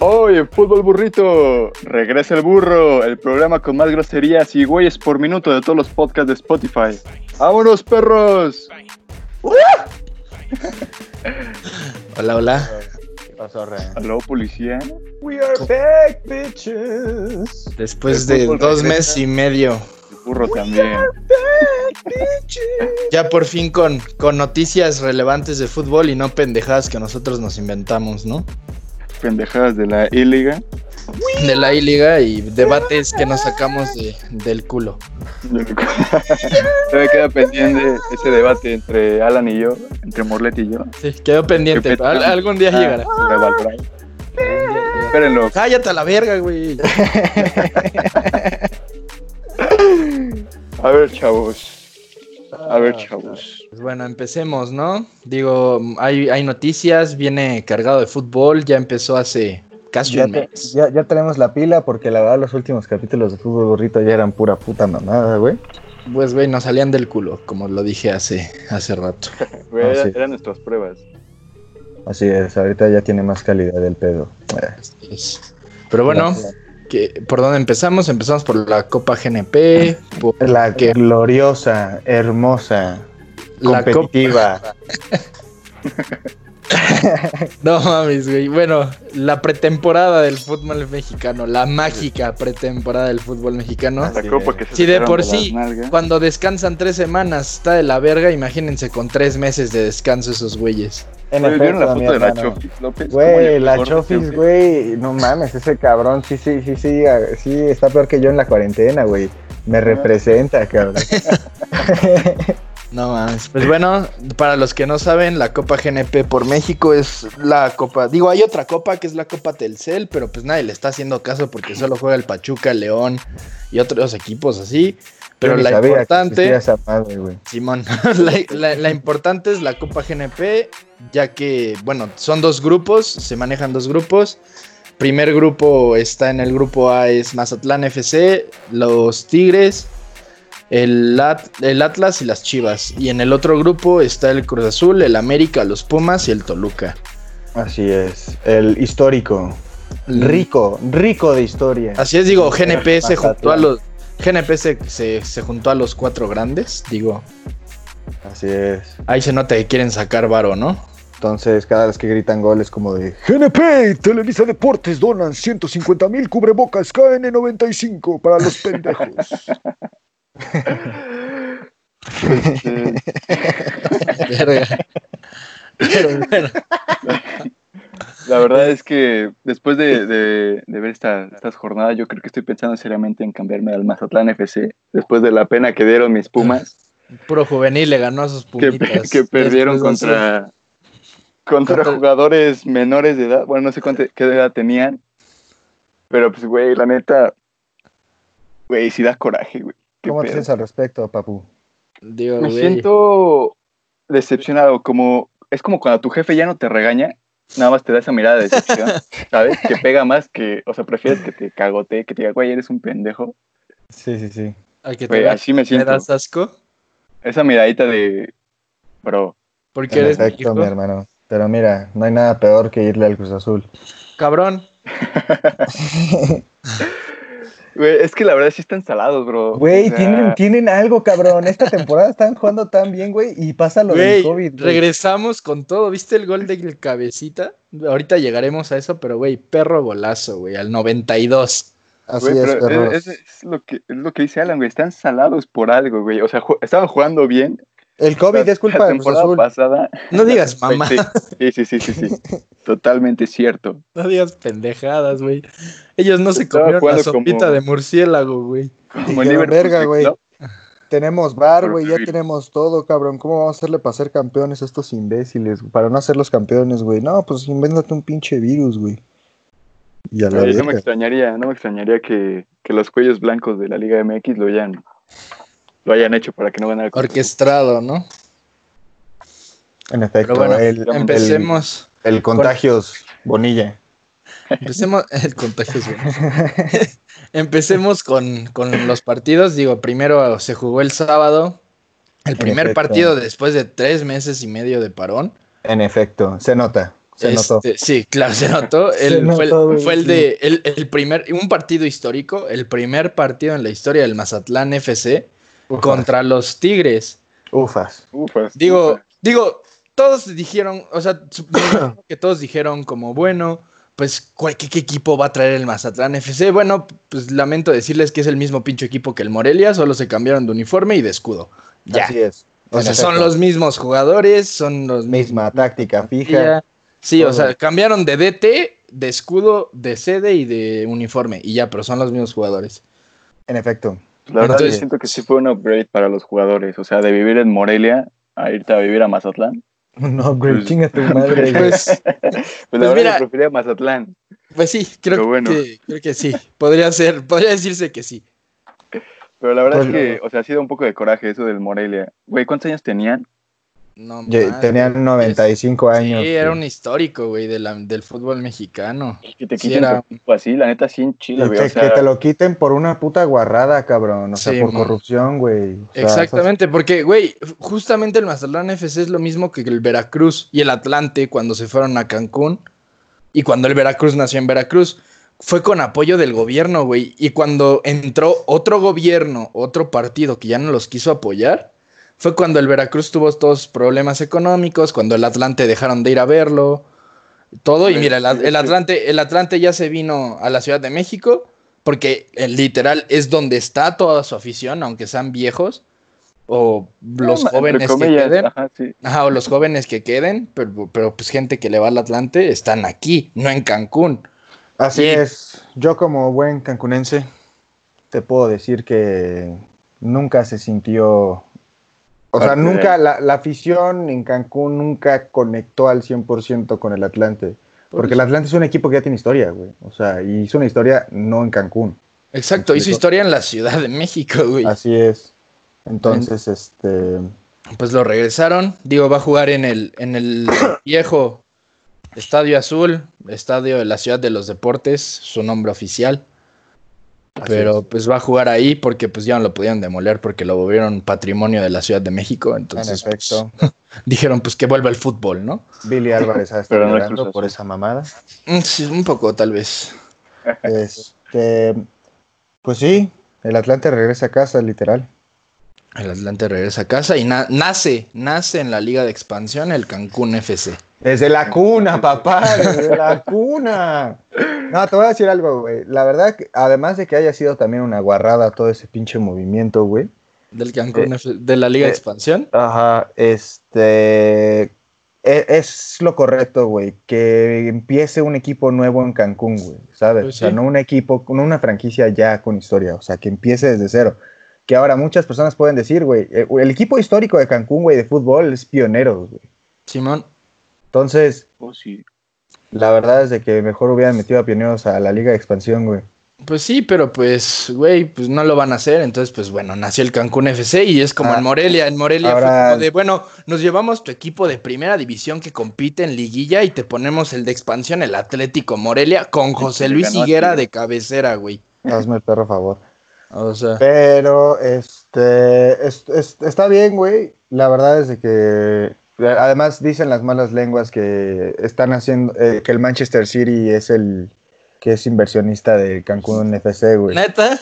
Oye, fútbol burrito, regresa el burro, el programa con más groserías y güeyes por minuto de todos los podcasts de Spotify. ¡Vámonos, perros! Hola, hola. ¿Qué pasó, Re? ¿Aló, policía? We are back, bitches. Después de dos regresa. meses y medio, El burro también. ya por fin con, con noticias relevantes de fútbol y no pendejadas que nosotros nos inventamos, ¿no? Pendejadas de la I-Liga. De la I-Liga y debates que nos sacamos de- del culo. Todavía queda pendiente ese debate entre Alan y yo, entre Morlet y yo. Sí, quedó pendiente. Que Al- algún día Ah, llegará. Espérenlo. Cállate a la verga, güey. A ver, chavos. A ver, chavos. Pues bueno, empecemos, ¿no? Digo, hay, hay noticias, viene cargado de fútbol, ya empezó hace casi Ya, un te- mes. ya, ya tenemos la pila porque la verdad los últimos capítulos de Fútbol Burrito ya eran pura puta mamada, güey. Pues, güey, nos salían del culo, como lo dije hace, hace rato. Güey, Ah, era- sí. eran nuestras pruebas. Así es, ahorita ya tiene más calidad el pedo. Es- Pero bueno, que, ¿por dónde empezamos? Empezamos por la Copa GNP, por La que- gloriosa, hermosa, la Copa... No mames, güey. Bueno, la pretemporada del fútbol mexicano, la mágica pretemporada del fútbol mexicano. La Así copa es. que se Si de por sí, cuando descansan tres semanas, está de la verga, imagínense con tres meses de descanso esos güeyes. En Oye, ¿Vieron la foto de la Güey, la Chofis, güey, no mames, ese cabrón, sí, sí, sí, sí, ah, sí, está peor que yo en la cuarentena, güey. Me representa, cabrón. No mames. Pues bueno, para los que no saben, la Copa GNP por México es la Copa. Digo, hay otra Copa que es la Copa Telcel, pero pues nadie le está haciendo caso porque solo juega el Pachuca, el León y otros equipos así. Pero la importante. madre. Simón, la, la- la importante es la Copa GNP, ya que, bueno, son dos grupos, se manejan dos grupos. Primer grupo está en el grupo A, es Mazatlán FC, los Tigres, el, At- el Atlas y las Chivas. Y en el otro grupo está el Cruz Azul, el América, los Pumas y el Toluca. Así es, el histórico, rico, rico de historia. Así es, digo, GNP se juntó a los... GNP se, se- se juntó a los cuatro grandes, digo. Así es. Ahí se nota que quieren sacar varo, ¿no? Entonces, cada vez que gritan goles como de GNP, Televisa Deportes donan 150 mil cubrebocas KN95 para los pendejos. Este, Verga. Pero bueno, La verdad es que después de, de- de ver esta, estas jornadas, yo creo que estoy pensando seriamente en cambiarme al Mazatlán FC. Después de la pena que dieron mis Pumas, puro juvenil le ganó a sus que, pumitas. que perdieron Contra- jugadores menores de edad. Bueno, no sé cuánto, qué edad tenían. Pero pues, güey, la neta, güey, sí da coraje, güey. ¿Cómo te sientes al respecto, papu? Me güey, siento decepcionado, como es como cuando tu jefe ya no te regaña, nada más te da esa mirada de decepción, ¿sabes? Que pega más que, o sea, prefieres que te cagote, que te diga, güey, eres un pendejo. Sí, sí, sí. al que te Güey, así me me siento. das asco. Esa miradita de, bro, Porque eres mi efecto, hijo. mi hermano. Pero mira, no hay nada peor que irle al Cruz Azul. Cabrón. güey, es que la verdad sí están salados, bro. Güey, O sea, tienen, tienen algo, cabrón. Esta temporada están jugando tan bien, güey, y pasa lo Güey, del COVID. güey. regresamos con todo. ¿Viste el gol del cabecita? Ahorita llegaremos a eso, pero güey, perro golazo, güey, al 92. Así güey, es, pero perros. es, es- es lo que, es lo que dice Alan, güey, están salados por algo, güey. O sea, ju- estaban jugando bien. El COVID La- es culpa la temporada pasada. No digas mamá, Sí, sí, sí, sí, sí. Totalmente cierto. no digas pendejadas, güey. Ellos no se comieron la sopita como- de murciélago, güey. Como Liverpool, verga, güey. ¿no? Tenemos bar, güey, ya tenemos todo, cabrón. ¿Cómo vamos a hacerle para ser campeones a estos imbéciles? Para no ser los campeones, güey. No, pues invéntate un pinche virus, güey. Y a la Güey, no me extrañaría, no me extrañaría que, que los cuellos blancos de la Liga MX lo hayan, lo hayan hecho para que no ganara. Orquestado, ¿no? En efecto, Pero bueno, el, empecemos. el, el contagios Bonilla. Empecemos. El contagio. Empecemos con, con los partidos. Digo, primero se jugó el sábado. El En primer efecto. partido después de tres meses y medio de parón. En efecto, se nota. Se notó. Este, Sí, claro, se notó. Se fue, el- notó, güey, fue el sí. de el, el primer, un partido histórico, el primer partido en la historia del Mazatlán FC Ufas. contra los Tigres. Ufas. Ufas, Digo, ufas. digo, todos dijeron, o sea, supongo que todos dijeron como, bueno, pues, ¿cuál- qué, qué equipo va a traer el Mazatlán FC? Bueno, pues lamento decirles que es el mismo pinche equipo que el Morelia, solo se cambiaron de uniforme y de escudo. Ya. Así es. o sea, son los mismos jugadores, son los Misma táctica fija. Sí, o sea, cambiaron de DT, de escudo, de sede y de uniforme. Y ya, pero son los mismos jugadores. En efecto. La verdad, Entonces- yo siento que sí fue un upgrade para los jugadores. O sea, de vivir en Morelia a irte a vivir a Mazatlán. No, güey, Pues- chinga tu madre. güey. Pues, Pues, Pues la verdad, mira. yo prefería Mazatlán. pues sí, creo, bueno. que, creo que sí. Podría ser, podría decirse que sí. Pero la verdad Pues es que, o sea, ha sido un poco de coraje eso del Morelia. Güey, ¿cuántos años tenían? No. Tenían 95 años. Sí, era un histórico, güey, de la- del fútbol mexicano. Que te Sí, quiten era- tu equipo así, la neta, sí en Chile, güey. que, O sea, que te lo quiten por una puta guarrada, cabrón. O sea, Sí, por corrupción, güey. O sea, Exactamente, porque, güey, justamente el Mazatlán FC es lo mismo que el Veracruz y el Atlante cuando se fueron a Cancún y cuando el Veracruz nació en Veracruz. Fue con apoyo del gobierno, güey. Y cuando entró otro gobierno, otro partido que ya no los quiso apoyar, fue cuando el Veracruz tuvo todos problemas económicos, cuando el Atlante dejaron de ir a verlo, todo. Y mira, el, el. Atlante, el Atlante ya se vino a la Ciudad de México, porque eh, literal es donde está toda su afición, aunque sean viejos, o los jóvenes que queden. Ajá, sí. Ajá, o los jóvenes que queden, pero, pero pues gente que le va al Atlante están aquí, no en Cancún. Así Y- es. Yo como buen cancunense te puedo decir que nunca se sintió... O sea, de- nunca, la, la afición en Cancún nunca conectó al 100% con el Atlante. Porque el Atlante es un equipo que ya tiene historia, güey. O sea, y hizo una historia no en Cancún. Exacto, hizo historia en la Ciudad de México, güey. Así es. Entonces, este... Pues lo regresaron. Digo, va a jugar en el, en el viejo Estadio Azul, Estadio de la Ciudad de los Deportes, su nombre oficial. Así Pero es. pues va a jugar ahí porque pues ya no lo podían demoler porque lo volvieron patrimonio de la Ciudad de México. Entonces en efecto, pues, dijeron pues que vuelva el fútbol, ¿no? Billy Álvarez ha estado llorando por esa mamada. Mm, Sí, un poco tal vez. Este, pues sí, el Atlante regresa a casa, literal. El Atlante regresa a casa y na- nace, nace en la Liga de Expansión el Cancún FC. Desde la cuna, papá, desde la cuna. No, te voy a decir algo, güey. La verdad, que además de que haya sido también una guarrada todo ese pinche movimiento, güey. Del Cancún FC, de la Liga de eh, Expansión. Ajá, este. e- Es lo correcto, güey, que empiece un equipo nuevo en Cancún, güey, ¿sabes? Pues o sea, no un equipo, no una franquicia ya con historia, o sea, que empiece desde cero. Que ahora muchas personas pueden decir, güey, eh, el equipo histórico de Cancún, güey, de fútbol es pioneros, güey. Simón. Entonces, Oh, sí. la verdad es de que mejor hubieran metido a pioneros a la Liga de Expansión, güey. Pues sí, pero pues, güey, pues no lo van a hacer. Entonces, pues bueno, nació el Cancún FC y es como Ah, en Morelia. En Morelia ahora- fue como de, bueno, nos llevamos tu equipo de primera división que compite en liguilla y te ponemos el de expansión, el Atlético Morelia, con José Luis Higuera de cabecera, güey. Hazme el perro favor. O sea, Pero, este, es- es- está bien, güey. La verdad es de que, además dicen las malas lenguas que están haciendo, eh, que el Manchester City es el que es inversionista de Cancún FC, güey. neta,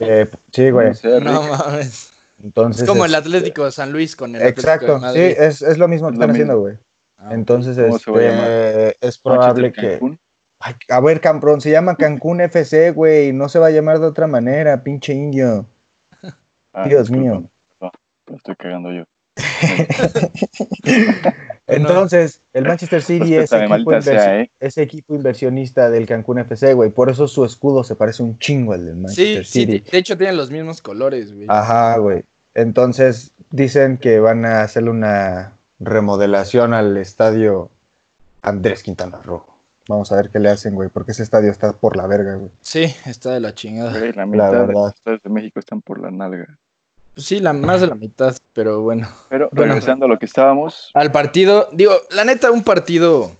Eh, sí, güey. No mames. Entonces, Es como el Atlético de San Luis con el Atlético de Exacto, sí, es, es lo mismo que están haciendo, güey. Ah, Entonces, ¿Cómo se va a este, es probable que... Cancún. Ay, a ver, camprón, se llama Cancún FC, güey. No se va a llamar de otra manera, pinche indio. Ah, Dios mío. No, lo estoy cagando yo. Entonces, el Manchester City es equipo, sea, ¿eh? es equipo inversionista del Cancún FC, güey. Por eso su escudo se parece un chingo al del Manchester sí, City. de hecho tienen los mismos colores, güey. Ajá, güey. Entonces, dicen que van a hacerle una remodelación al estadio Andrés Quintana Rojo. Vamos a ver qué le hacen, güey, porque ese estadio está por la verga, güey. Sí, está de la chingada. Güey, la mitad de verdad. los estados de México están por la nalga. Pues sí, la, más de la mitad, pero bueno. Pero Bueno. regresando a lo que estábamos, Al partido, digo, la neta, un partido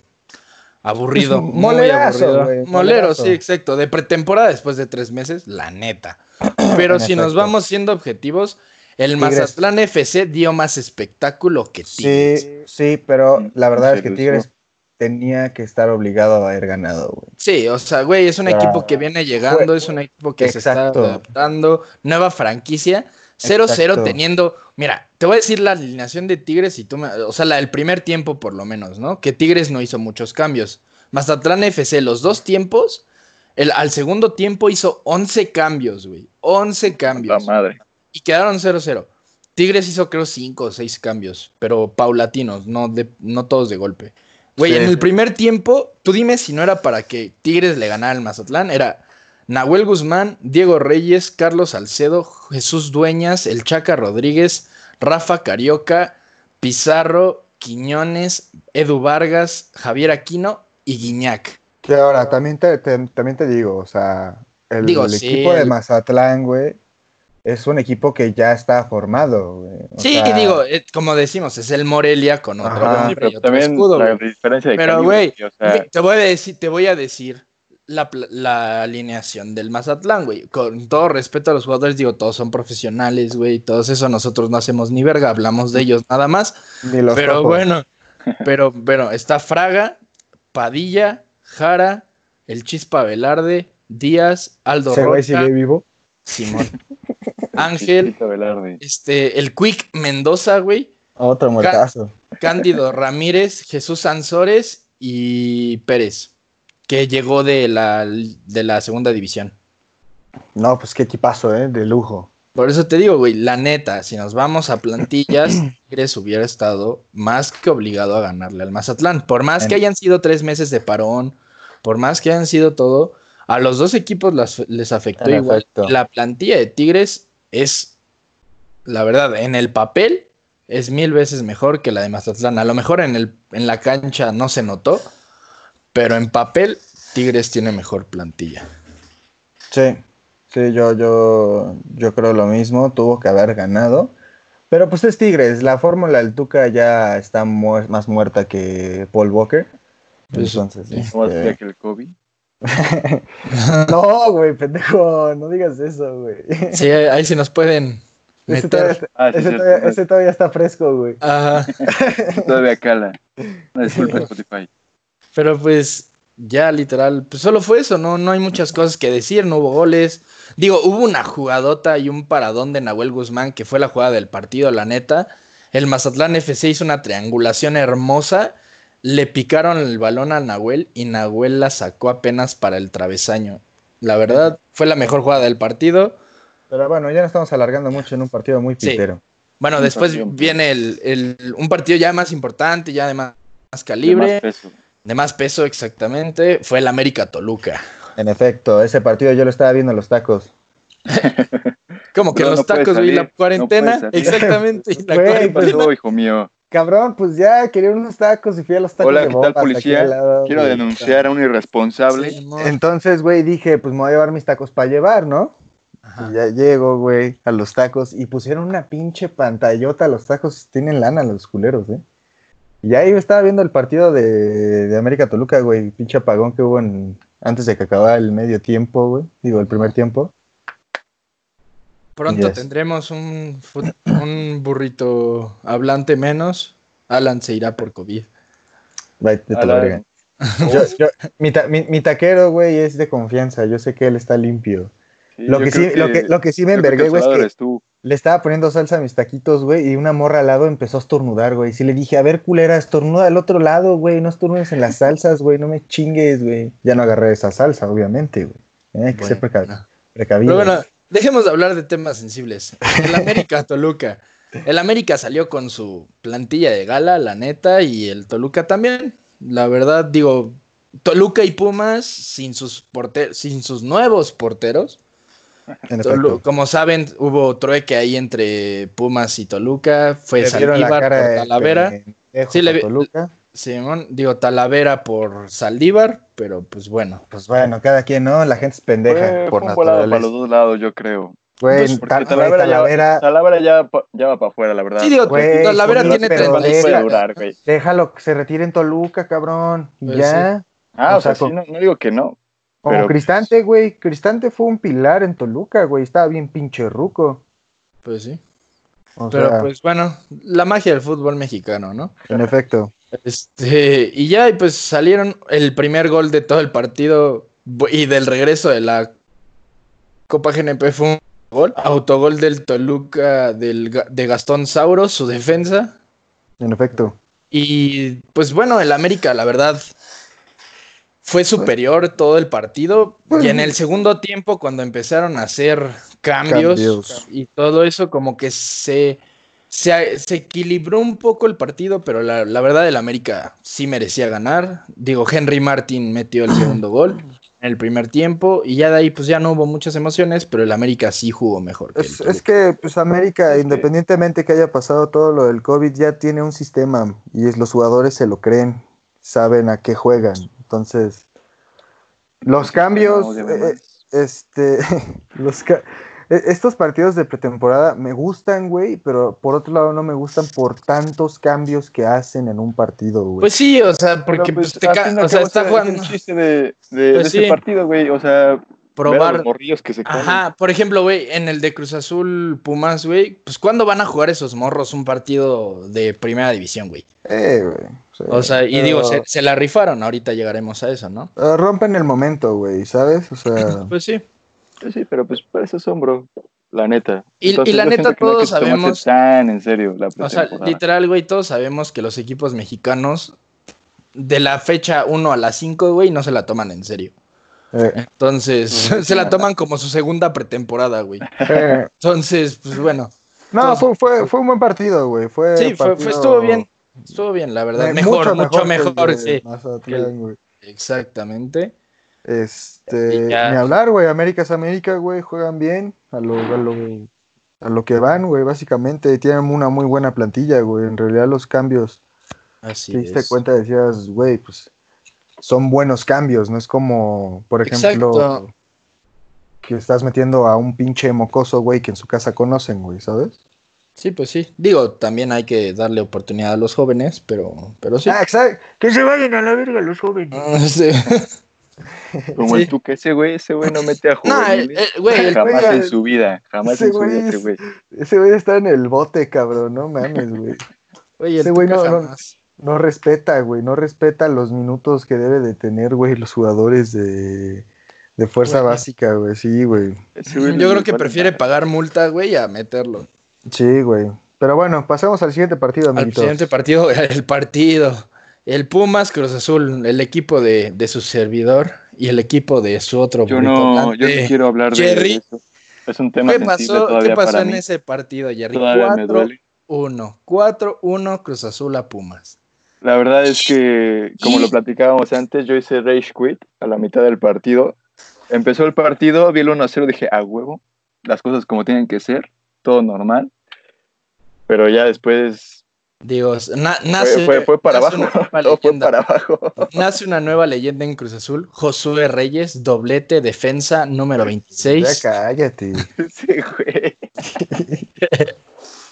aburrido. Pues, molerazo, aburrido. Molero, molerazo. sí, exacto. De pretemporada después de tres meses, la neta. Pero En si nos vamos siendo objetivos, el Tigres. Mazatlán FC dio más espectáculo que Tigres. Sí, sí, pero Mm, la verdad es que. Tigres, tenía que estar obligado a haber ganado, güey. Sí, o sea, güey, es un equipo que viene llegando, fue- es un equipo que se está adaptando, nueva franquicia, 0-0 Exacto. teniendo, mira, te voy a decir la alineación de Tigres y tú me, o sea, la del primer tiempo por lo menos, ¿no? Que Tigres no hizo muchos cambios. Mazatlán FC, los dos tiempos, el, al segundo tiempo hizo 11 cambios, güey, 11 La cambios. madre. Y quedaron 0-0. Tigres hizo creo 5 o 6 cambios, pero paulatinos, no, de, no todos de golpe. Güey, Sí, en el primer tiempo, tú dime si no era para que Tigres le ganara al Mazatlán, era Nahuel Guzmán, Diego Reyes, Carlos Salcedo, Jesús Dueñas, El Chaca Rodríguez, Rafa Carioca, Pizarro, Quiñones, Edu Vargas, Javier Aquino y Guiñac. Que ahora, también te, te- también te digo, o sea, el, Digo, el sí, equipo de Mazatlán, güey, es un equipo que ya está formado, güey. O Sí, sea, digo, eh, como decimos, es el Morelia con otro Ajá. Nombre y pero otro también escudo, la güey. diferencia de Pero, güey, sí, o sea, te voy a decir, te voy a decir la, alineación del Mazatlán, güey. Con todo respeto a los jugadores, digo, todos son profesionales, güey. Todos eso nosotros no hacemos ni verga, hablamos de ellos nada más. ni los pero ojos. bueno, pero, pero está Fraga, Padilla, Jara, el Chispa Velarde, Díaz, Aldo Ese güey Rocha, sigue vivo. Simón, Ángel, este, el Quick Mendoza, güey. Otro muertazo. Cándido Ramírez, Jesús Ansores y Pérez, que llegó de la, de la segunda división. No, pues qué equipazo, ¿eh? De lujo. Por eso te digo, güey, la neta, si nos vamos a plantillas, Tigres hubiera estado más que obligado a ganarle al Mazatlán. Por más que hayan sido tres meses de parón, por más que hayan sido todo, a los dos equipos las- les afectó En igual. efecto. La plantilla de Tigres es, la verdad, en el papel es mil veces mejor que la de Mazatlán. A lo mejor en, el, en la cancha no se notó, pero en papel Tigres tiene mejor plantilla. Sí, sí, yo, yo, yo creo lo mismo. Tuvo que haber ganado. Pero pues es Tigres. La fórmula del Tuca ya está más muerta que Paul Walker. Pues, Entonces, sí. ¿Cómo este, hacía que el COVID? No, güey, pendejo, no digas eso, güey. Sí, ahí se nos pueden Ese meter. todavía, está, Ah, sí, ese cierto. todavía- ese todavía está fresco, güey. Ajá. Todavía cala. Una disculpa, Spotify. Pero pues ya literal, pues solo fue eso, no, no hay muchas cosas que decir, no hubo goles. Digo, hubo una jugadota y un paradón de Nahuel Guzmán que fue la jugada del partido, la neta. El Mazatlán FC hizo una triangulación hermosa, le picaron el balón a Nahuel y Nahuel la sacó apenas para el travesaño. La verdad, fue la mejor jugada del partido. Pero bueno, ya nos estamos alargando mucho en un partido muy Sí. pitero. Bueno, después viene el, el- un partido ya más importante, ya de más, más De calibre, más peso. De más peso exactamente. Fue el América Toluca. En efecto, ese partido yo lo estaba viendo en los tacos. Como que No, los no tacos, güey, salir, la cuarentena. no exactamente. y la ¿Qué cuarentena. pasó, hijo mío? Cabrón, pues ya quería unos tacos y fui a los tacos Hola, de ¿qué tal, policía? lado, Quiero güey. denunciar a un irresponsable. Sí, Entonces, güey, dije, pues me voy a llevar mis tacos para llevar, ¿no? Ajá. Y ya llego, güey, a los tacos y pusieron una pinche pantallota. Los tacos tienen lana los culeros, ¿eh? Y ahí estaba viendo el partido de, de América Toluca, güey. Pinche apagón que hubo en, antes de que acabara el medio tiempo, güey. Digo, el primer tiempo. Pronto Yes. tendremos un, un burrito hablante menos. Alan se irá por COVID. La verga. Yo- yo- mi, ta- mi- mi taquero, güey, es de confianza. Yo sé que él está limpio. Sí, Lo que, sí, lo, que, lo que sí me envergué, el güey, es salvador que eres tú. Le estaba poniendo salsa a mis taquitos, güey, y una morra al lado empezó a estornudar, güey. Sí le dije, a ver, culera, estornuda al otro lado, güey, no estornudes en las salsas, güey, no me chingues, güey. Ya no agarré esa salsa, obviamente, güey. Eh, Hay que ser Bueno. precavido. Pero bueno, dejemos de hablar de temas sensibles. El América Toluca. El América salió con su plantilla de gala, la neta, y el Toluca también. La verdad, digo, Toluca y Pumas sin sus sin sus nuevos porteros. En Tolu- efecto. como saben, hubo trueque ahí entre Pumas y Toluca. Fue Saldívar por Talavera. Sí, le vi- Toluca. Simón, digo Talavera por Saldívar, pero pues bueno. Pues bueno, cada quien, ¿no? La gente es pendeja Fue, por fue volado para naturaleza. los dos lados, yo creo. Güey, Pues, Porque Ta- güey, Talavera, Talavera, ya, Talavera ya, va para afuera, la verdad. Sí, digo, Güey, Talavera tiene 37. durar, güey. déjalo que se retire en Toluca, cabrón. Pues ya. Ah, O o sea, sea, sí, no, no digo que no. Como pero- Cristante, güey. Cristante fue un pilar en Toluca, güey. Estaba bien pinche ruco. Pues sí. O Pero sea, pues bueno, la magia del fútbol mexicano, ¿no? en efecto. Este, y ya, y pues salieron el primer gol de todo el partido y del regreso de la Copa GNP fue un gol. Autogol del Toluca del, de Gastón Sauro, su defensa. En efecto. Y pues bueno, el América, la verdad, fue superior todo el partido. Y en el segundo tiempo, cuando empezaron a hacer cambios, Cambios. y todo eso, como que se, se, se equilibró un poco el partido, pero la, la verdad, el América sí merecía ganar. Digo, Henry Martin metió el segundo gol en el primer tiempo, y ya de ahí, pues ya no hubo muchas emociones, pero el América sí jugó mejor. que el Es, es que pues América, independientemente que haya pasado todo lo del COVID, ya tiene un sistema y es, los jugadores se lo creen, saben a qué juegan. Entonces, los cambios, No, eh, este, los ca- e- estos partidos de pretemporada me gustan, güey, pero por otro lado no me gustan por tantos cambios que hacen en un partido, güey. Pues sí, o sea, porque Pero, pues, te al o sea, está jugando el chiste de, de- Pues de sí. ese partido, güey. O sea, probar. los morrillos que se comen. Ajá, por ejemplo, güey, en el de Cruz Azul Pumas, güey, pues ¿cuándo van a jugar esos morros un partido de primera división, güey? Eh, güey, sí. O sea, y Pero, digo, se, se la rifaron, ahorita llegaremos a eso, ¿no? eh, rompen el momento, güey, ¿sabes? O sea, Pues sí. Sí, sí, pero pues para eso son, bro. La neta. Y- y la neta, todos que sabemos- tan en serio la O sea, literal, güey, todos sabemos que los equipos mexicanos de la fecha 1 a la 5, güey, no se la toman en serio. Eh, Entonces, se la toman como su segunda pretemporada, güey. eh, Entonces, pues bueno. No, fue, fue, fue un buen partido, güey. Fue Sí, fue, estuvo bien. Estuvo bien, la verdad. eh, Mejor, mucho mejor, que el de sí. Mazatlán, güey. Exactamente. Este, ni hablar, güey. América es América, güey. Juegan bien a lo, a lo, a lo que van, güey. Básicamente tienen una muy buena plantilla, güey. En realidad los cambios, Así te diste es. cuenta, decías, güey, pues son buenos cambios. No es como, por ejemplo, Exacto. que estás metiendo a un pinche mocoso, güey, que en su casa conocen, güey, ¿sabes? Sí, pues sí. Digo, también hay que darle oportunidad a los jóvenes, pero, pero sí. Ah, exacto. Que se vayan a la verga los jóvenes. Sí. Como sí. el tú que ese güey, ese güey no mete a No, el- juveniles. el- güey, el- jamás güey, en su vida, jamás en su güey vida ese es- güey. Ese güey está en el bote, cabrón. No mames, güey. Güey, el Ese güey no- no- jamás. No respeta, güey, no respeta los minutos que debe de tener, güey, los jugadores de, de fuerza Güey. básica, güey, sí, güey. Yo creo que prefiere pagar multa, güey, a meterlo. Sí, güey. Pero bueno, pasemos al siguiente partido, Al amiguitos. siguiente partido, el partido. El Pumas Cruz Azul, el equipo de, de su servidor y el equipo de su otro. Yo no, yo no quiero hablar de Jerry. eso. Es un tema ¿Qué pasó, todavía ¿qué pasó para en mí. ese partido, Jerry? Todavía me duele. 4-1. 4-1 Cruz Azul a Pumas. La verdad es que, como lo platicábamos antes, yo hice Rage Quit a la mitad del partido. Empezó el partido, vi el 1-0, dije, a huevo, las cosas como tienen que ser, todo normal. Pero ya después Digo, na- fue, nace, fue- fue para nace abajo, todo fue para abajo. Nace una nueva leyenda en Cruz Azul. Josué Reyes, doblete, defensa número Ya 26. cállate. Sí, güey.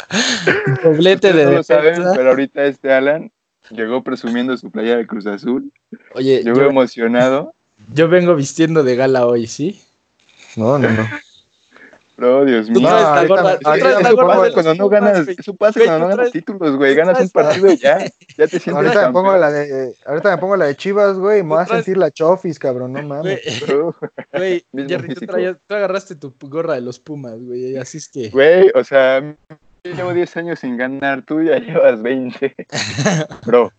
Doblete de No lo saben, defensa. pero ahorita este Alan llegó presumiendo su playa de Cruz Azul. Oye, Llegó yo, emocionado. yo vengo vistiendo de gala hoy, ¿sí? No, no, no. No, Dios mío. pongo- de los cuando no Pumas, ganas, eso pasa cuando no ganas títulos, güey. Ganas un partido y ya, ya te sientes Ahorita me pongo la de, ahorita me pongo la de Chivas, güey, me voy a sentir la chofis, cabrón, no mames. Bro, güey, Jerry, tú, traías- tú agarraste tu gorra de los Pumas, güey. Así es que. Güey, o sea, yo llevo 10 años sin ganar, tú ya llevas 20. Bro,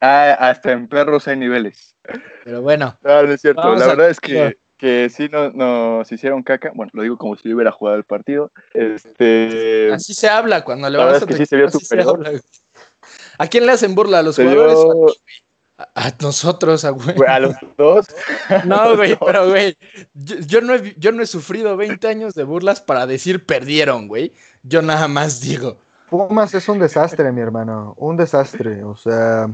ah, hasta en perros hay niveles. Pero bueno, No, no es cierto. La a- verdad es que, que sí no- nos hicieron caca. Bueno, lo digo como si yo hubiera jugado el partido. Este, así se habla cuando le la vas a es que sí se vio superior. güey. ¿A quién le hacen burla? ¿A los se jugadores? A, nosotros, a güey. a los dos. No, güey, pero güey, yo, yo no he, yo no he sufrido 20 años de burlas para decir perdieron, güey. Yo nada más digo. Pumas es un desastre, mi hermano, un desastre, o sea,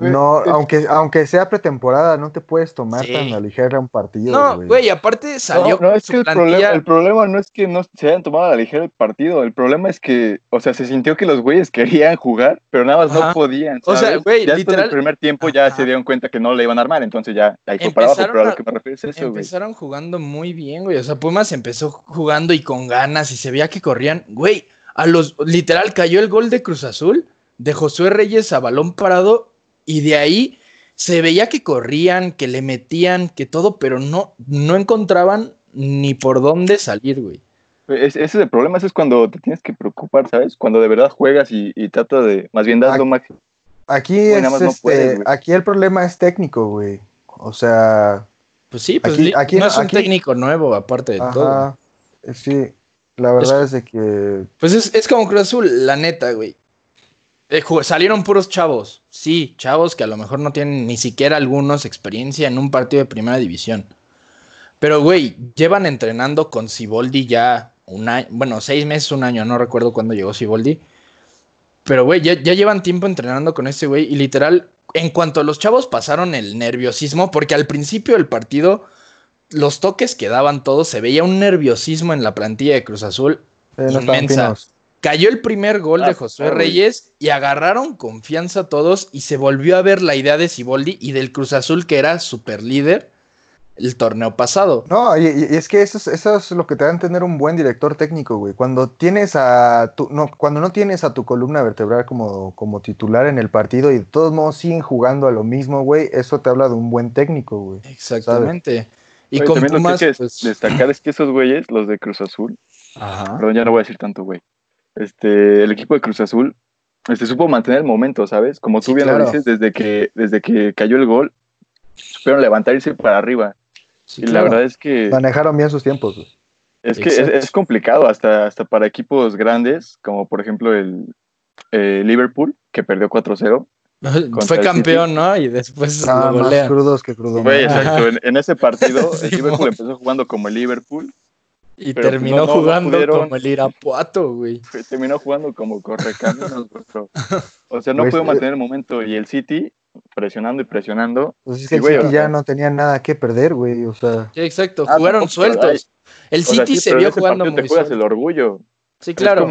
no, aunque, aunque sea pretemporada, no te puedes tomar Sí. tan a la ligera un partido, No, güey. aparte salió No, es su que el plantilla- problema, el problema no es que no se hayan tomado a la ligera el partido. El problema es que, o sea, se sintió que los güeyes querían jugar, pero nada más Ajá. no podían. O sea, güey, ya literal- del primer tiempo ya Ajá. se dieron cuenta que no le iban a armar, entonces ya ahí fue para abajo. Pero a a- lo que me refiero es eso, güey. Empezaron jugando muy bien, güey. O sea, Pumas empezó jugando y con ganas y se veía que corrían. Güey, a los literal cayó el gol de Cruz Azul de Josué Reyes a balón parado y de ahí se veía que corrían, que le metían, que todo, pero no, no encontraban ni por dónde salir, güey. ese es el problema, ese es cuando te tienes que preocupar, ¿sabes? Cuando de verdad juegas y, y tratas de, más bien das lo máximo. Aquí, es, este, aquí el problema es técnico, güey. O sea... Pues sí, pues aquí, no es un técnico nuevo, aparte de todo. Sí, la verdad es, de que... Pues es, es como Cruz Azul, la neta, güey. Eh, salieron puros chavos. Sí, chavos que a lo mejor no tienen ni siquiera algunos experiencia en un partido de primera división. Pero, güey, llevan entrenando con Siboldi ya un año, bueno, seis meses, un año, no recuerdo cuándo llegó Siboldi. Pero, güey, ya, ya, llevan tiempo entrenando con ese güey y literal, en cuanto los chavos pasaron el nerviosismo, porque al principio del partido, los toques que daban todos, se veía un nerviosismo en la plantilla de Cruz Azul eh, inmensa. Cayó el primer gol de ah, Josué Reyes y agarraron confianza todos y se volvió a ver la idea de Siboldi y del Cruz Azul que era super líder el torneo pasado. No, y, es que eso es, eso es, lo que te va a tener un buen director técnico, güey. Cuando tienes a tu, no, cuando no tienes a tu columna vertebral como, como titular en el partido y de todos modos siguen jugando a lo mismo, güey, eso te habla de un buen técnico, güey. Exactamente. Y con Pumas, que pues... destacar es que esos güeyes, los de Cruz Azul, Ajá. perdón, ya no voy a decir tanto, güey este, el equipo de Cruz Azul este, supo mantener el momento, ¿sabes? Como tú bien lo dices, desde que, desde que cayó el gol, supieron levantar irse para arriba. y la verdad es que... Manejaron bien sus tiempos. Es que es, complicado hasta, hasta para equipos grandes, como por ejemplo el eh, Liverpool, que perdió 4-0. Fue campeón, ¿no? Y después ah, más crudos que crudos. exacto. En, en, ese partido, el Liverpool empezó jugando como el Liverpool y terminó jugando como el Irapuato, güey. Terminó jugando como correcaminos, O sea, no pudo mantener el momento. Y el City presionando y presionando. Pues es que el City ya no tenía nada que perder, güey. O sea. Sí, exacto. Ah, Jugaron sueltos. El City se vio jugando muy te juegas el orgullo. Sí, claro.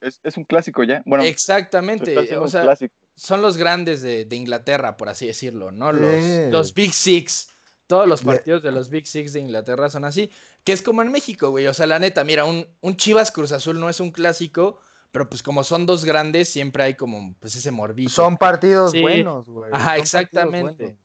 Es, un clásico ya. Bueno, Exactamente. O sea, son los grandes de, Inglaterra, por así decirlo, ¿no? Los, los Big Six. Todos los partidos de los Big Six de Inglaterra son así. Que es como en México, güey. O sea, la neta, mira, un, un Chivas Cruz Azul no es un clásico, pero pues como son dos grandes, siempre hay como pues ese morbito. Son partidos buenos, güey. Ajá, exactamente.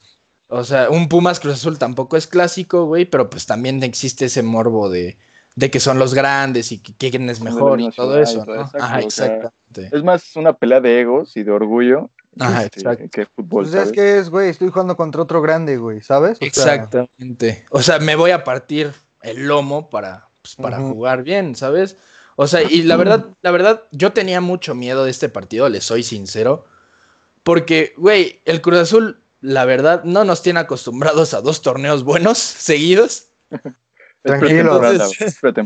O sea, un Pumas Cruz Azul tampoco es clásico, güey, pero pues también existe ese morbo de, de que son los grandes y que quién es mejor y todo eso. Ajá, exactamente. es más una pelea de egos y de orgullo Ajá, este, exacto. ¿Qué fútbol? Pues es que es, güey, estoy jugando contra otro grande, güey, ¿sabes? Exactamente. O sea, me voy a partir el lomo para, pues, para jugar bien, ¿sabes? O sea, y la verdad, la verdad, yo tenía mucho miedo de este partido, le soy sincero. Porque, güey, el Cruz Azul, la verdad, no nos tiene acostumbrados a dos torneos buenos seguidos. Tranquilo,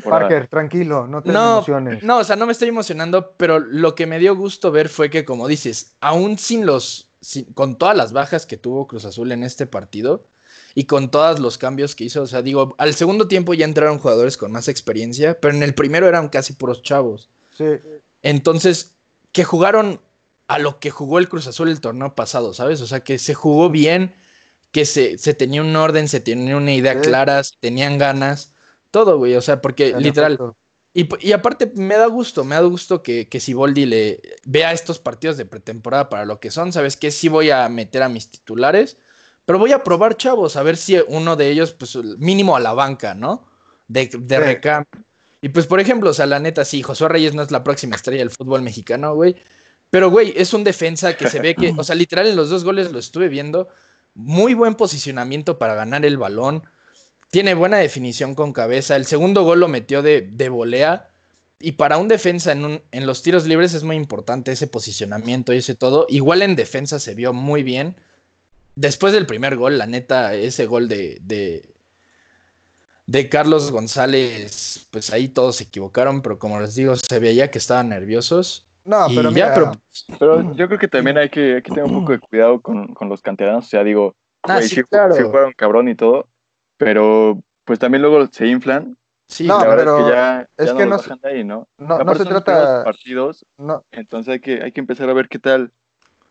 Parker, tranquilo, no te emociones. No, o sea, no me estoy emocionando, pero lo que me dio gusto ver fue que, como dices, aún sin los, con todas las bajas que tuvo Cruz Azul en este partido y con todos los cambios que hizo, o sea, digo, al segundo tiempo ya entraron jugadores con más experiencia, pero en el primero eran casi puros chavos. Sí. Entonces, que jugaron a lo que jugó el Cruz Azul el torneo pasado, ¿sabes? O sea, que se jugó bien que se, se tenía un orden, se tenía una idea clara, tenían ganas, todo, güey, o sea, porque literal... Y, y, aparte me da gusto, me da gusto que, que Siboldi le vea estos partidos de pretemporada para lo que son, ¿sabes qué? Sí voy a meter a mis titulares, pero voy a probar chavos, a ver si uno de ellos, pues mínimo a la banca, ¿no? De, de recam. Y pues, por ejemplo, o sea, la neta, sí, Josué Reyes no es la próxima estrella del fútbol mexicano, güey. Pero, güey, es un defensa que se ve que, o sea, literal en los dos goles lo estuve viendo muy buen posicionamiento para ganar el balón. Tiene buena definición con cabeza. El segundo gol lo metió de, de volea. Y para un defensa en, en, los tiros libres es muy importante ese posicionamiento y ese todo. Igual en defensa se vio muy bien. Después del primer gol, la neta, ese gol de, de, de Carlos González, pues ahí todos se equivocaron, pero como les digo, se veía que estaban nerviosos. No, pero, pero, yo creo que también hay que, tener un poco de cuidado con, los canteranos. O sea, digo, ah, sí, claro. fueron cabrón y todo, pero pues también luego se inflan. Sí, no, pero es que ya, es que no, de ahí, ¿no? No, no se trata partidos, no. entonces hay que hay que empezar a ver qué tal.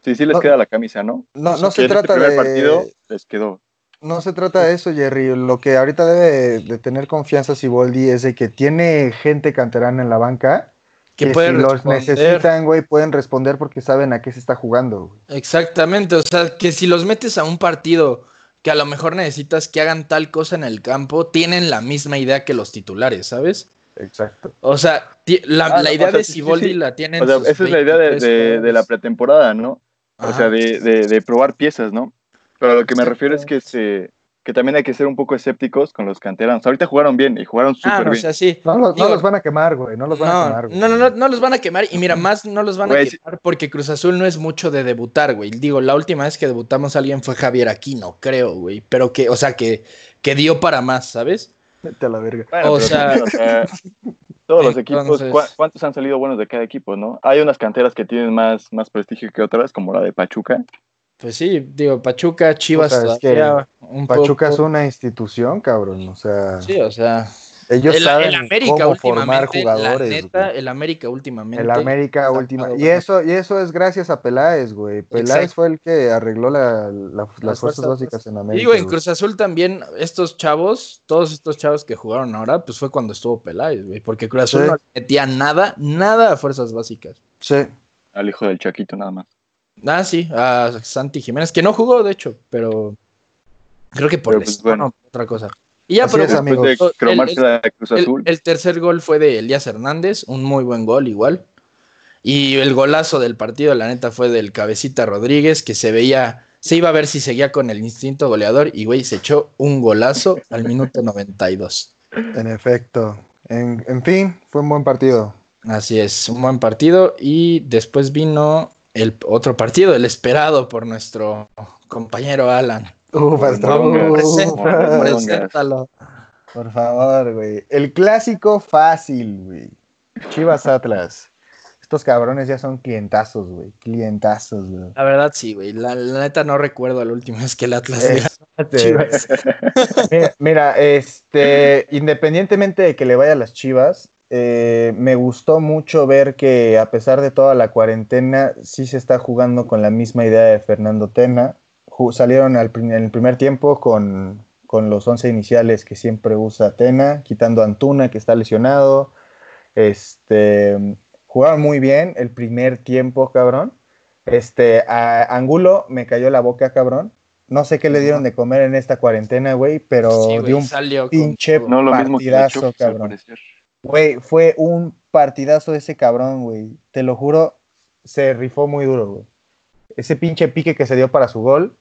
Sí, sí les queda la camisa, ¿no? No, no se trata de partido les quedó. No se trata de eso, Jerry. Lo que ahorita debe de tener confianza Siboldi es de que tiene gente canterana en la banca que, Que puede si los responder. necesitan, güey, pueden responder porque saben a qué se está jugando. güey. Exactamente, o sea, que si los metes a un partido que a lo mejor necesitas que hagan tal cosa en el campo, tienen la misma idea que los titulares, ¿sabes? Exacto. O sea, la, Ah, la no, idea o sea, de sí, Siboldi sí. la tienen. O sea, sus esa es la idea de, 23 de- de la pretemporada, ¿no? O sea, de, de- de probar piezas, ¿no? Pero a lo que me refiero es que, se, que también hay que ser un poco escépticos con los canteranos. Ahorita jugaron bien y jugaron súper Ah, no, o bien. sea, sí. No, los- no Digo, los van a quemar, güey. No los van a No, quemar, güey. no, no, no, no los van a quemar. Y mira, más no los van a Güey, quemar porque Cruz Azul no es mucho de debutar, güey. Digo, la última vez que debutamos a alguien fue Javier Aquino, creo, güey. Pero que, o sea, que, que dio para más, ¿sabes? Vete a la verga. Bueno, o sea- también, o sea, todos los equipos, Entonces- ¿cuá- ¿cuántos han salido buenos de cada equipo, no? Hay unas canteras que tienen más, más prestigio que otras, como la de Pachuca. Pues sí, digo, Pachuca, Chivas, O sea, es todavía un Pachuca es una institución, cabrón. O sea, Sí, o sea, ellos el, saben el América cómo formar últimamente, jugadores. la neta, güey. el América últimamente. El América última. Y eso, y eso es gracias a Peláez, güey. Peláez Exacto. fue el que arregló la- la- las, Las fuerzas fuerzas básicas en Y América. digo, en. Cruz Azul también, estos chavos, todos estos chavos que jugaron ahora, pues fue cuando estuvo Peláez, güey. Porque Cruz Azul Sí. no metía nada, nada a fuerzas básicas. Sí. Al hijo del Chaquito, nada más. Ah, sí, a Santi Jiménez, que no jugó, de hecho, pero creo que por Pero, pues, bueno. otra cosa. Y ya, pero es, amigos. de El- cromarse el- la de Cruz el, Azul. el tercer gol fue de Elías Hernández, un muy buen gol igual. Y el golazo del partido, la neta, fue del Cabecita Rodríguez, que se veía, se iba a ver si seguía con el instinto goleador y, güey, se echó un golazo al minuto 92. En efecto. En, en fin, fue un buen partido. Así es, un buen partido. Y después vino el otro partido, el esperado por nuestro compañero Alan. Uf, preséntalo. Por favor, güey. El clásico fácil, güey. Chivas Atlas. Estos cabrones ya son clientazos, güey. Clientazos, güey. La verdad, sí, güey. La, la neta no recuerdo la última vez que el Atlas Este, a Chivas. Mira, mira, este, independientemente de que le vaya a las Chivas, eh, me gustó mucho ver que a pesar de toda la cuarentena, sí se está jugando con la misma idea de Fernando Tena. Ju- salieron al en el primer tiempo con, con los 11 iniciales que siempre usa Tena, quitando a Antuna que está lesionado. Este, jugaron muy bien el primer tiempo, cabrón. Este, a Angulo me cayó la boca, cabrón. No sé qué le dieron de comer en esta cuarentena, güey, pero Sí, güey, dio un salió con pinche. No lo mismo que cabrón. Güey, fue un partidazo ese cabrón, güey. Te lo juro, se rifó muy duro, güey. Ese pinche pique que se dio para su gol.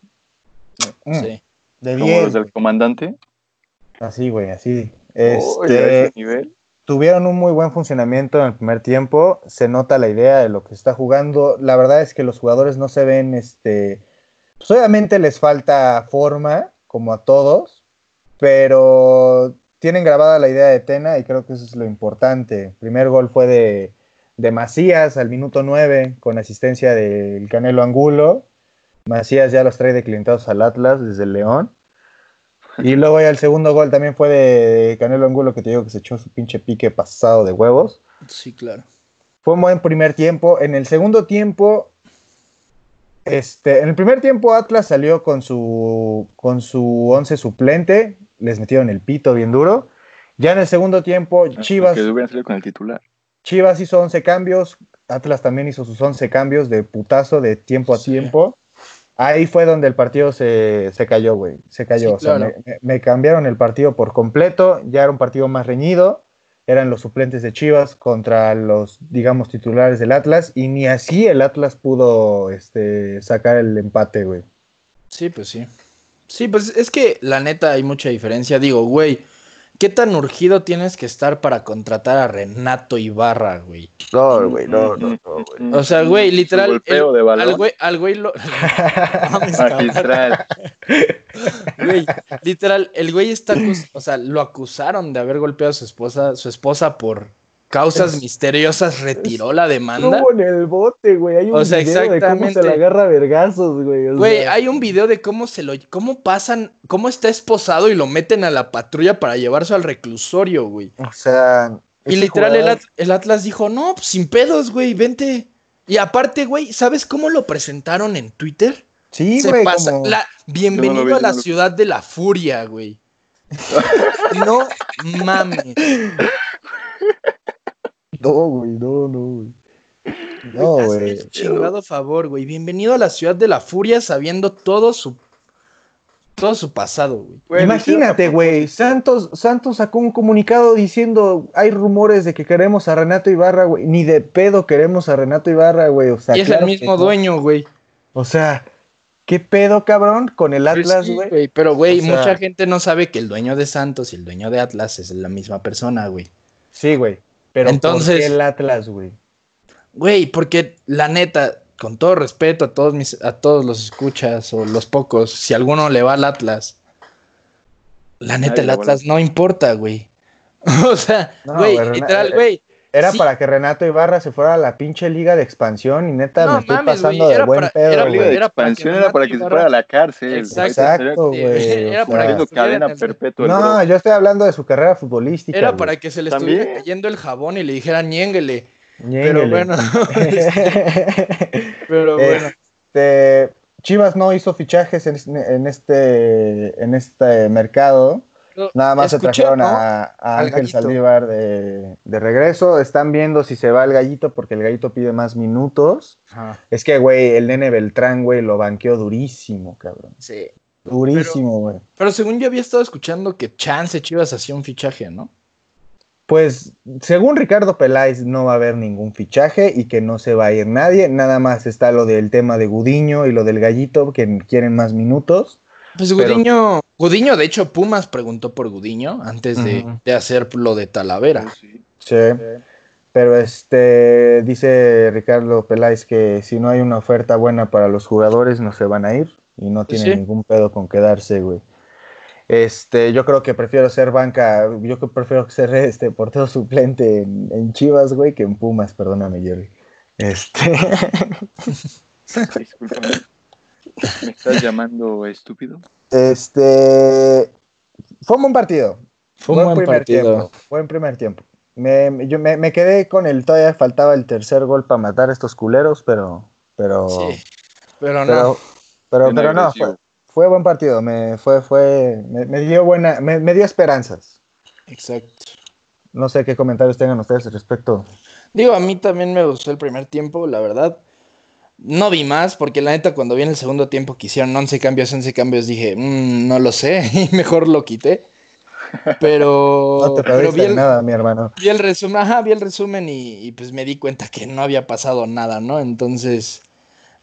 mm, Sí. De Como 10. los del comandante. Así, güey, así. Este, ese nivel. tuvieron un muy buen funcionamiento en el primer tiempo. Se nota la idea de lo que está jugando. La verdad es que los jugadores no se ven, este. Pues obviamente les falta forma, como a todos, pero tienen grabada la idea de Tena y creo que eso es lo importante. El primer gol fue de, de Macías al minuto 9 con asistencia del Canelo Angulo. Macías ya los trae declintados al Atlas desde el León. Y luego ya el segundo gol también fue de Canelo Angulo, que te digo que se echó su pinche pique pasado de huevos. Sí, claro. Fue un buen primer tiempo. En el segundo tiempo, este, en el primer tiempo Atlas salió con su, con su once suplente, les metieron el pito bien duro. Ya en el segundo tiempo, Chivas, Que hubieran salido con el titular. Chivas hizo 11 cambios, Atlas también hizo sus 11 cambios de putazo de tiempo a Sí. tiempo. Ahí fue donde el partido se, se cayó, güey. Se cayó. Sí, o sea, claro. me, me cambiaron el partido por completo. Ya era un partido más reñido. Eran los suplentes de Chivas contra los, digamos, titulares del Atlas. Y ni así el Atlas pudo este, sacar el empate, güey. Sí, pues sí. Sí, pues es que la neta hay mucha diferencia. Digo, güey, ¿qué tan urgido tienes que estar para contratar a Renato Ibarra, güey? No, güey, no, no, no, güey. O sea, güey, literal. golpeo el- de balón. Al güey, al güey lo. Magistral. Güey, literal, el güey está, o sea, lo acusaron de haber golpeado a su esposa, su esposa por causas Es- misteriosas, retiró la demanda. Estuvo en el bote, güey. Hay un O sea, video de cómo se la agarra vergazos, güey. o Güey, sea. hay un video de cómo se lo, cómo pasan, cómo está esposado y lo meten a la patrulla para llevarse al reclusorio, güey. O sea. Y literal el, jugador- At- el Atlas dijo, no, pues sin pedos, güey, vente. Y aparte, güey, ¿sabes cómo lo presentaron en Twitter? Sí, Se güey. pasa. como- La, bienvenido no vi, a la no ciudad de la furia, güey. no mames. No, güey, no, no, güey. No, güey. el chingado favor, güey. Bienvenido a la ciudad de la furia sabiendo todo su todo su pasado, güey. Güey, Imagínate, güey. Santos, Santos sacó un comunicado diciendo: hay rumores de que queremos a Renato Ibarra, güey. Ni de pedo queremos a Renato Ibarra, güey. O sea, y es claro el mismo dueño, güey. O sea, ¿qué pedo, cabrón? Con el Pues Atlas, sí, güey. Pero, güey, O sea- mucha gente no sabe que el dueño de Santos y el dueño de Atlas es la misma persona, güey. sí, güey. Pero Entonces- ¿por qué el Atlas, güey? Güey, porque la neta, con todo respeto a todos mis, a todos los escuchas o los pocos, si alguno le va al Atlas, la neta, el Atlas no importa, güey. o sea, No, güey, literal, eh, güey. Era Sí. para que Renato Ibarra se fuera a la pinche liga de expansión y neta No me estoy mames, pasando de buen para- pedo, era liga de Era para que expansión era para que se fuera a la cárcel. Exacto. Güey. era para que cadena el- perpetua. No, bro. yo estoy hablando de su carrera futbolística. Era para que se le También. estuviera cayendo el jabón y le dijeran ñénguele. Pero bueno, pero bueno. Este, Chivas no hizo fichajes en, en este en este mercado. Nada más se Escuché, trajeron ¿no? a, Ángel Gallito. Saldívar de, de regreso. Están viendo si se va el gallito porque el gallito pide más minutos. Ajá, Es que, güey, el nene Beltrán, güey, lo banqueó durísimo, cabrón. sí. Durísimo, güey. Pero según yo había estado escuchando que Chance Chivas hacía un fichaje, ¿no? Pues, según Ricardo Peláez, no va a haber ningún fichaje y que no se va a ir nadie. Nada más está lo del tema de Gudiño y lo del gallito, que quieren más minutos. Pues Pero- Gudiño, Gudiño, de hecho, Pumas preguntó por Gudiño antes de, hacer lo de Talavera. Sí. Sí. Pero este dice Ricardo Peláez que si no hay una oferta buena para los jugadores, no se van a ir y no Pues tienen sí. ningún pedo con quedarse, güey. Este, yo creo que prefiero ser banca, yo que prefiero ser este portero suplente en, en Chivas, güey, que en Pumas, perdóname, Jerry. Este. ¿Me estás llamando estúpido? este, fue un buen partido. Fue un buen primer partido. tiempo. Buen primer tiempo. Me, yo me, me quedé con el, todavía faltaba el tercer gol para matar a estos culeros, pero, pero, Sí. Pero no. pero, pero, no, fue, fue buen partido, me, fue, fue, me, me dio buena, me, me dio esperanzas. Exacto. No sé qué comentarios tengan ustedes al respecto. Digo, a mí también me gustó el primer tiempo, la verdad. No vi más, porque la neta, cuando vi en el segundo tiempo que hicieron 11 cambios, 11 cambios, dije, "Mm, no lo sé, y mejor lo quité. Pero, No te pero vi, el, nada, mi hermano. vi el resumen, ajá, vi el resumen y, y pues me di cuenta que no había pasado nada, ¿no? Entonces,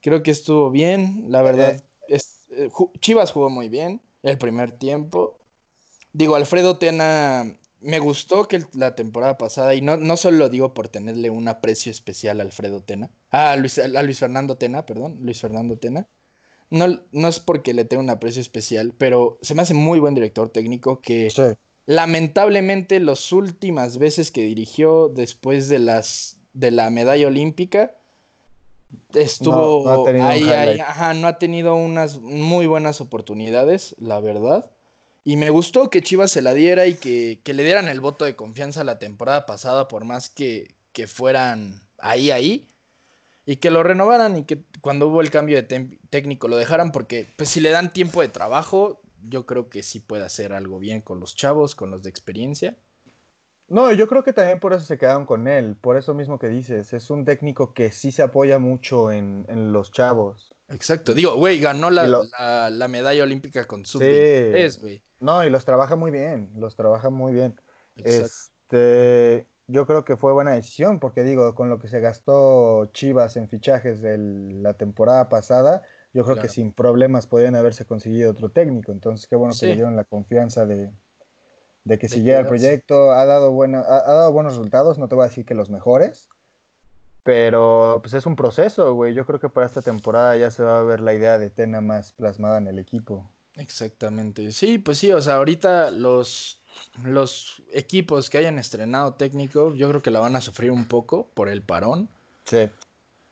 creo que estuvo bien, la verdad. Eh. es- eh, Chivas jugó muy bien el primer tiempo. Digo, Alfredo Tena, me gustó que la temporada pasada, y no, no solo lo digo por tenerle un aprecio especial a Alfredo Tena, a Luis, a Luis Fernando Tena, perdón, Luis Fernando Tena. No, no es porque le tenga un aprecio especial, pero se me hace muy buen director técnico que Sí. lamentablemente las últimas veces que dirigió después de las de la medalla olímpica estuvo No, no ahí, ahí, highlight. ajá, no ha tenido unas muy buenas oportunidades, la verdad. Y me gustó que Chivas se la diera y que, que le dieran el voto de confianza la temporada pasada, por más que, que fueran ahí, ahí. Y que lo renovaran y que cuando hubo el cambio de técnico lo dejaran, porque pues si le dan tiempo de trabajo, yo creo que sí puede hacer algo bien con los chavos, con los de experiencia. No, yo creo que también por eso se quedaron con él, por eso mismo que dices, es un técnico que sí se apoya mucho en, en los chavos. Exacto. Digo, güey, ganó la, lo- la, la medalla olímpica con sub Sí. güey. No, y los trabaja muy bien, los trabaja muy bien. Exacto. Este, yo creo que fue buena decisión, porque digo, con lo que se gastó Chivas en fichajes de la temporada pasada, yo creo Claro. que sin problemas podían haberse conseguido otro técnico. Entonces, qué bueno Sí. que le dieron la confianza de, de que De siguiera el proyecto. Ha dado, buena, ha, ha dado buenos resultados, no te voy a decir que los mejores, pero pues es un proceso, güey. Yo creo que para esta temporada ya se va a ver la idea de Tena más plasmada en el equipo. Exactamente. Sí, pues sí, o sea, ahorita los, los equipos que hayan estrenado técnico, yo creo que la van a sufrir un poco por el parón. Sí.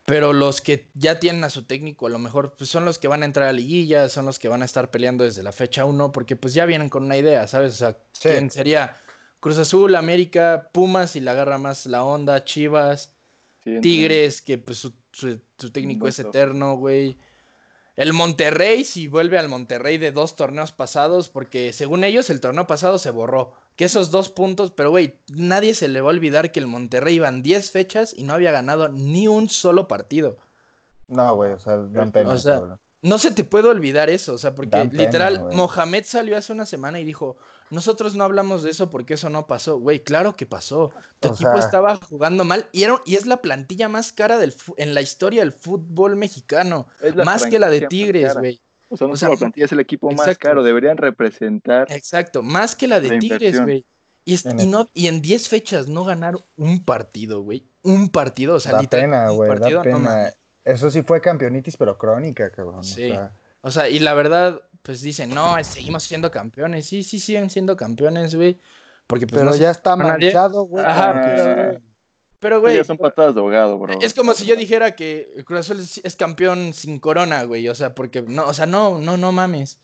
Pero los que ya tienen a su técnico, a lo mejor pues son los que van a entrar a liguilla, son los que van a estar peleando desde la fecha 1, porque pues ya vienen con una idea, ¿sabes? O sea, Sí. ¿quién sería? Cruz Azul, América, Pumas y la agarra más la onda, Chivas, Sí. Tigres, que pues su, su- su técnico es eterno, güey. El Monterrey, si vuelve al Monterrey de dos torneos pasados, porque según ellos el torneo pasado se borró. Que esos dos puntos, pero güey, nadie se le va a olvidar que el Monterrey iban 10 fechas y no había ganado ni un solo partido. No, güey, o sea, dan pena. O sea. No se te puede olvidar eso, o sea, porque Dan literal. Mohamed salió hace una semana y dijo, nosotros no hablamos de eso porque eso no pasó. Güey, claro que pasó. Tu O equipo sea- estaba jugando mal y, era- y es la plantilla más cara del en la historia del fútbol mexicano. Más que la de Tigres, güey. O sea, no O sea, solo la plantilla es el equipo más caro. Deberían representar. Exacto, más que la de La Tigres, güey. Y, es- En y no, y en 10 fechas no ganar un partido, güey. Un partido, o sea, da literal, pena, un güey, da no pena. Eso sí fue campeonitis, pero crónica, cabrón. Sí. O sea, O sea, y la verdad, pues dicen, no, seguimos siendo campeones. Sí, sí, siguen siendo campeones, güey. Porque pues pero no se- ya está manchado, güey. Ajá, porque- pero- Pero, güey, ya son patadas de ahogado, bro. es como si yo dijera que el Cruz Azul es, es campeón sin corona, güey. O sea, porque no, o sea, no, no, no mames.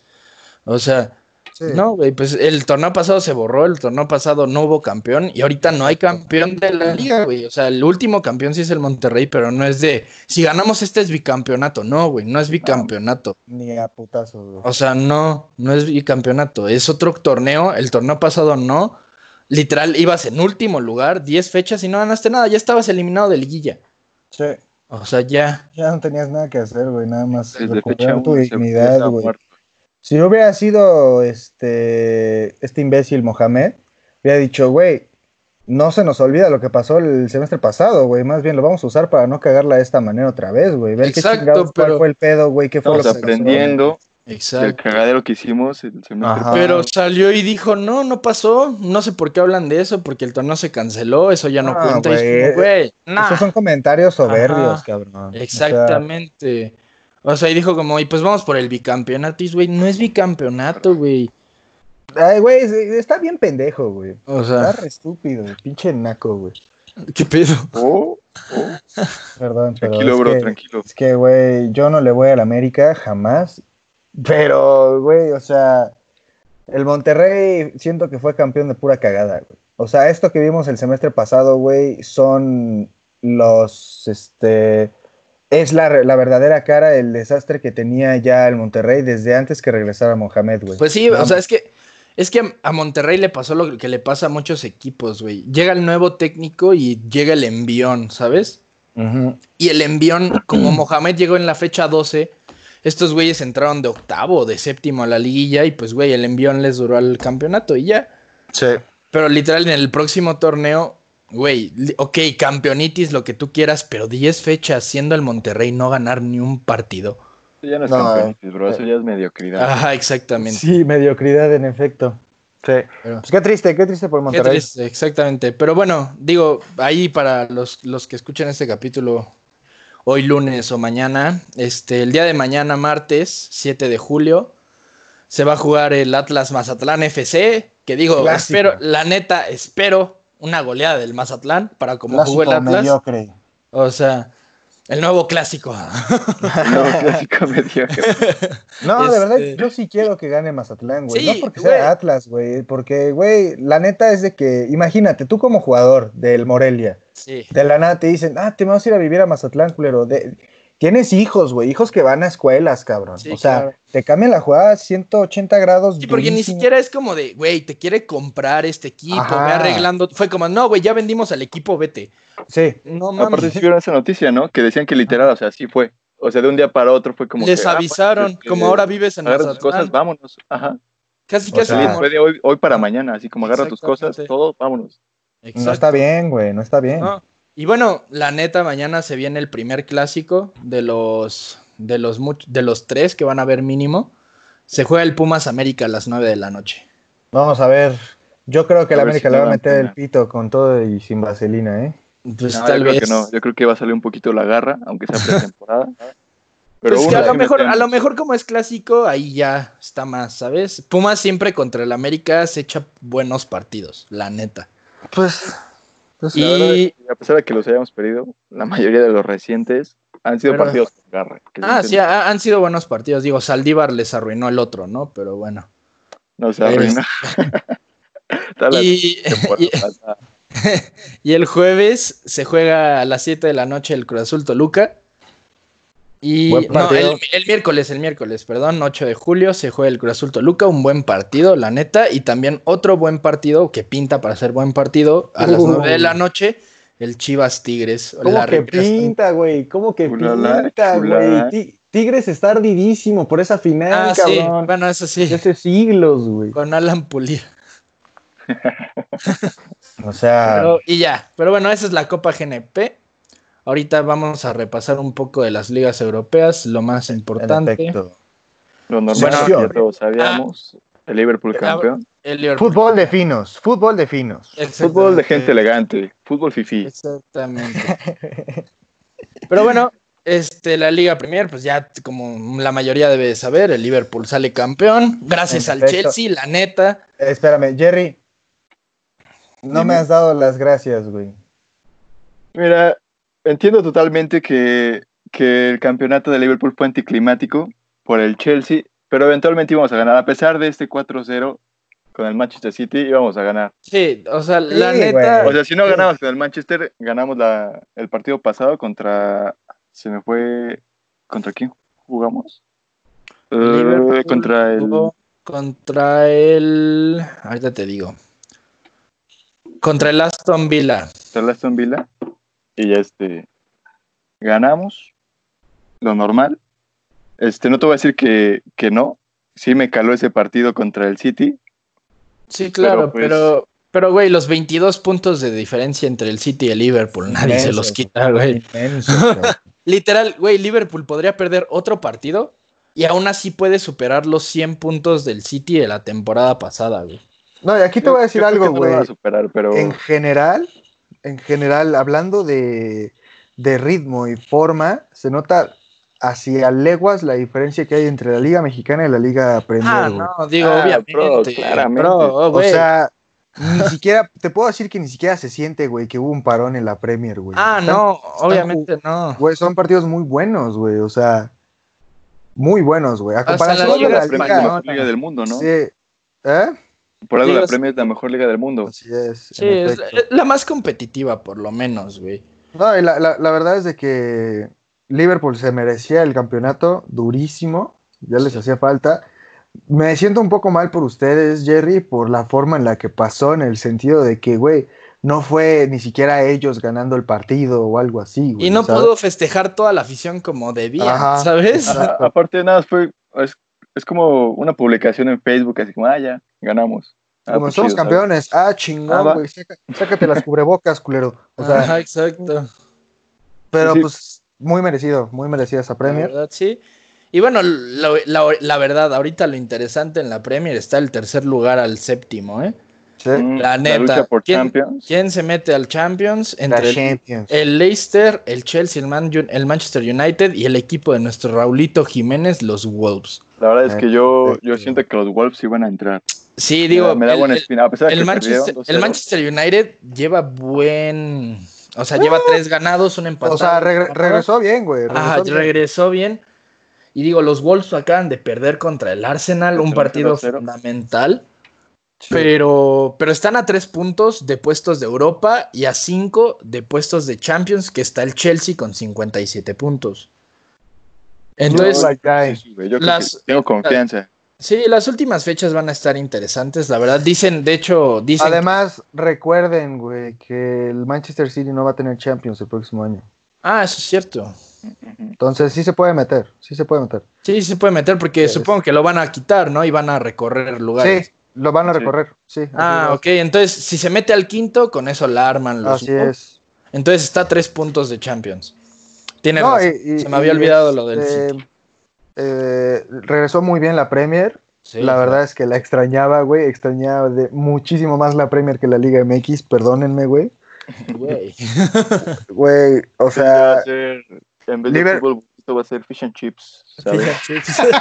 O sea, Sí. no, güey, pues el torneo pasado se borró, el torneo pasado no hubo campeón y ahorita no hay campeón de la liga, güey. O sea, el último campeón sí es el Monterrey, pero no es de, si ganamos este es bicampeonato. No, güey, no es bicampeonato. Ni a putazo, güey. O sea, no, no es bicampeonato, es otro torneo. El torneo pasado no. Literal, ibas en último lugar, 10 fechas y no ganaste nada, ya estabas eliminado de liguilla. Sí. O sea, ya. Ya no tenías nada que hacer, güey, nada más Desde recuperar fecha tu dignidad, güey. Si no hubiera sido este, este imbécil Mohamed, hubiera dicho, güey, no se nos olvida lo que pasó el semestre pasado, güey. Más bien lo vamos a usar para no cagarla de esta manera otra vez, güey. Ver qué Exacto, chingados, cuál pero- fue el pedo, güey, qué fue Estamos lo que aprendiendo Exacto. cagadero que hicimos el semestre Ajá. Pero salió y dijo, no, no pasó. No sé por qué hablan de eso, porque el torneo se canceló, eso ya no Ah, cuenta. Y es güey. como, güey, nah. Esos son comentarios soberbios, Ajá. cabrón. O sea, Exactamente. O sea, y dijo como, y pues vamos por el bicampeonato. Y güey, no es bicampeonato, güey. Ay, güey, está bien pendejo, güey. O Está sea, re estúpido, pinche naco, güey. ¿qué pedo? Oh, oh, Perdón, pero tranquilo, es bro, que- tranquilo. Es que, güey, yo no le voy al América jamás. Pero, güey, o sea, el Monterrey siento que fue campeón de pura cagada, güey. O sea, esto que vimos el semestre pasado, güey, son los, este, es la, la verdadera cara, el desastre que tenía ya el Monterrey desde antes que regresara Mohamed, güey. Pues sí, o sea, es que es que a Monterrey le pasó lo que le pasa a muchos equipos, güey. Llega el nuevo técnico y llega el envión, ¿sabes? Y el envión, como Mohamed llegó en la fecha 12, estos güeyes entraron de octavo o de séptimo a la liguilla y pues, güey, el envión les duró al campeonato y ya. Sí. Pero literal, en el próximo torneo, güey, ok, campeonitis, lo que tú quieras, pero 10 fechas siendo el Monterrey no ganar ni un partido. Eso ya no es No, campeonato, bro. Eso eh. ya es mediocridad. Ajá, exactamente. Sí, mediocridad en efecto. Sí. Pero- Pues qué triste, qué triste por Qué Monterrey. triste, exactamente. Pero bueno, digo, ahí para los, los que escuchan este capítulo hoy lunes o mañana, este, el día de mañana, martes 7 de julio, se va a jugar el Atlas Mazatlán FC, que digo, Clásico. espero, la neta, espero una goleada del Mazatlán para como jugó el Clásico Atlas. mediocre. O sea, el nuevo clásico. No, clásico mediocre. No, de verdad, Este- yo sí quiero que gane Mazatlán, güey. Sí, no porque güey. sea Atlas, güey. Porque, güey, la neta es de que, imagínate, tú como jugador del Morelia, sí. de la nada te dicen, ah, te vas a ir a vivir a Mazatlán, culero. De- Tienes hijos, güey, hijos que van a escuelas, cabrón. Sí, o sea, claro. te cambian la jugada a 180 grados. Sí, porque ni siquiera es como de, güey, te quiere comprar este equipo, Ajá. ve arreglando. Fue como, no, güey, ya vendimos al equipo, vete. Sí, No Aparte mames. sí vieron esa noticia, ¿no? Que decían que literal, o sea, sí fue. O sea, de un día para otro fue como Les que, ah, avisaron, pues, como eh, ahora vives en Agarra tus cosas, vámonos. Ajá. Casi, O casi sea, como- Fue de hoy, hoy para mañana, así como agarra tus cosas, todo, vámonos. no está bien, güey, no está bien. No. Y bueno, la neta, mañana se viene el primer clásico de los de los de los tres que van a ver mínimo. Se juega el Pumas América a las 9 de la noche. Vamos a ver. Yo creo que A la América si le va a meter el pito con todo y sin vaselina, ¿eh? Pues No, tal yo creo vez. que no, yo creo que va a salir un poquito la garra, aunque sea pretemporada. Pero Pues que a lo mejor, a lo mejor como es clásico, ahí ya está más, ¿sabes? Pumas siempre contra el América se echa buenos partidos, la neta. Pues. Verdad Y a pesar de que los hayamos perdido, la mayoría de los recientes han sido Pero- partidos con garra. ah, sí, ha- han sido buenos partidos. Digo, Saldívar les arruinó el otro, ¿no? Pero bueno. No se Y, y, temporada. y el jueves se juega a las 7 de la noche el Cruz Azul Toluca. Y no, el, el miércoles, el miércoles, perdón, 8 de julio se juega el Cruz Azul Toluca, un buen partido, la neta, y también otro buen partido que pinta para ser buen partido a las Uh. 9 de la noche, el Chivas Tigres. ¿Cómo la que pinta, güey? ¿Cómo que pinta, güey? Ti- Tigres está ardidísimo por esa final, Ah, sí, cabrón. bueno, eso sí, hace siglos, güey. con Alan Pulir. O sea, Pero- y ya, pero bueno, esa es la Copa GNP. Ahorita vamos a repasar un poco de las ligas europeas, lo más importante. Lo normal Bueno, ya todos sabíamos. El Liverpool campeón. El Liverpool. Fútbol de finos, fútbol de finos. Fútbol de gente elegante. Fútbol fifí. Exactamente. Pero bueno, este, la Liga Premier, pues ya como la mayoría debe de saber, el Liverpool sale campeón. Gracias al. Chelsea, la neta. Espérame, Jerry. No Dime. me has dado las gracias, güey. Mira, entiendo totalmente que, que el campeonato de Liverpool fue anticlimático por el Chelsea, pero eventualmente íbamos a ganar. A pesar de este 4-0 con el Manchester City, íbamos a ganar. Sí, o sea, la Sí, neta. O sea, si no ganamos con el Manchester, ganamos la, el partido pasado contra. Se me fue. ¿Contra quién jugamos? Eh, contra el. Contra el. Ahorita te digo. Contra el Aston Villa. contra el Aston Villa. Y ya este. Ganamos. Lo normal. Este, no te voy a decir que, que no. Sí me caló ese partido contra el City. Sí, claro, Pero, pues- pero. Pero, güey, los 22 puntos de diferencia entre el City y el Liverpool, nadie se los quita, güey. Inmenso. Literal, güey, Liverpool podría perder otro partido y aún así puede superar los 100 puntos del City de la temporada pasada, güey. No, y aquí te voy a decir Yo algo, no güey. a superar, pero. En general, en general, hablando de, de ritmo y forma, se nota hacia leguas la diferencia que hay entre la Liga Mexicana y la Liga Premier. Ah, güey. no, digo, Ah, obviamente. bro, claramente. bro, O sea, ni siquiera, te puedo decir que ni siquiera se siente, güey, que hubo un parón en la Premier, güey. ah, Están- no, obviamente no. Güey, son partidos muy buenos, güey, o sea, muy buenos, güey. A comparación la de Liga la Liga, mejor liga del mundo, ¿no? sí, ¿eh? Por algo Digo, la Premier es la mejor liga del mundo. Así es. Sí, es la, la más competitiva, por lo menos, güey. No, y la, la- la verdad es de que Liverpool se merecía el campeonato durísimo, ya les Sí. hacía falta. Me siento un poco mal por ustedes, Jerry, por la forma en la que pasó, en el sentido de que, güey, no fue ni siquiera ellos ganando el partido o algo así, güey. Y no ¿sabes? pudo festejar toda la afición como debía, Ajá. ¿sabes? Aparte de nada, fue, es, es como una publicación en Facebook, así como, ah, ya, ganamos. Ah, Como pues somos campeones, ah, Ah, chingón, va. güey, sácate las cubrebocas, culero. O sea, Ajá, exacto. pero Sí. pues muy merecido, muy merecida esa La Premier. verdad, sí. Y bueno, la, la verdad, ahorita lo interesante en la Premier está el tercer lugar al séptimo, ¿eh? Sí. Mm, La neta. lucha por ¿Quién- Champions. ¿Quién se mete al Champions? La Entre el, Champions. el Leicester, el Chelsea, el, Man- el Manchester United y el equipo de nuestro Raulito Jiménez, los Wolves. La verdad es que yo, yo Perfecto. siento que los Wolves iban a entrar. Sí, Me digo, da- me da el- buena el- espina. A pesar de el que Manchester, perdieron el 2-0. Manchester United lleva buen. O sea, lleva tres ganados, un empate. O sea, regre- regresó bien, güey. Ajá, regresó bien. regresó bien. Y digo, los Wolves acaban de perder contra el Arsenal, un partido 0-0. fundamental. Sí. Pero, pero están a tres puntos de puestos de Europa y a cinco de puestos de Champions, que está el Chelsea con 57 puntos. Entonces, Like guy. Sí, sí, güey, yo creo las- tengo confianza. Sí, las últimas fechas van a estar interesantes, la verdad. Dicen, de hecho, dicen. Además, recuerden, güey, que el Manchester City no va a tener Champions el próximo año. ah, eso es cierto. Entonces, sí se puede meter, sí se puede meter. Sí, sí se puede meter porque Sí, supongo que lo van a quitar, ¿no? Y van a recorrer lugares. Sí, lo van a recorrer, sí. Ah, ok. Entonces, si se mete al quinto, con eso la arman los Así es. Entonces está a tres puntos de Champions. Tiene No, razón. y- y- Se me había y, olvidado lo del este, City. Eh, regresó muy bien la Premier. Sí, la verdad es que la extrañaba, güey. Extrañaba de muchísimo más la Premier que la Liga MX. Perdónenme, güey. güey. Güey, o Va sea, a ser, en vez de Liber- fútbol, esto va a ser fish and chips. ¿sabes? Fish and chips.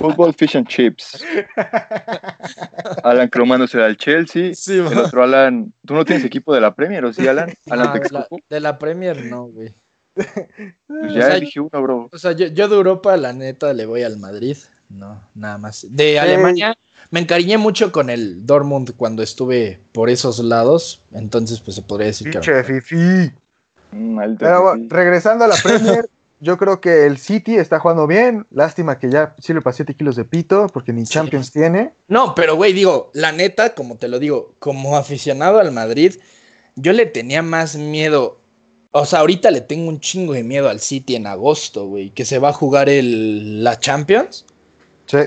Fútbol, fish and chips. Alan cromándose al Chelsea. Sí, El otro Alan. ¿Tú no tienes equipo de la Premier o sí, Alan? Alan No, te de, la, escupó. de la Premier no, güey. Pues o ya sea, elegí uno, bro. O sea, yo, yo de Europa, la neta, le voy al Madrid. No, nada más. De Alemania, me encariñé mucho con el Dortmund cuando estuve por esos lados. Entonces, pues se podría decir que. pinche fifi. Mm, Pero sí. regresando a la Premier, yo creo que el City está jugando bien. Lástima que ya le pasó 7 kilos de pito, porque ni Sí. Champions tiene. No, pero güey, digo, la neta, como te lo digo, como aficionado al Madrid, yo le tenía más miedo. O sea, ahorita le tengo un chingo de miedo al City en agosto, güey, que se va a jugar el, la Champions. Sí.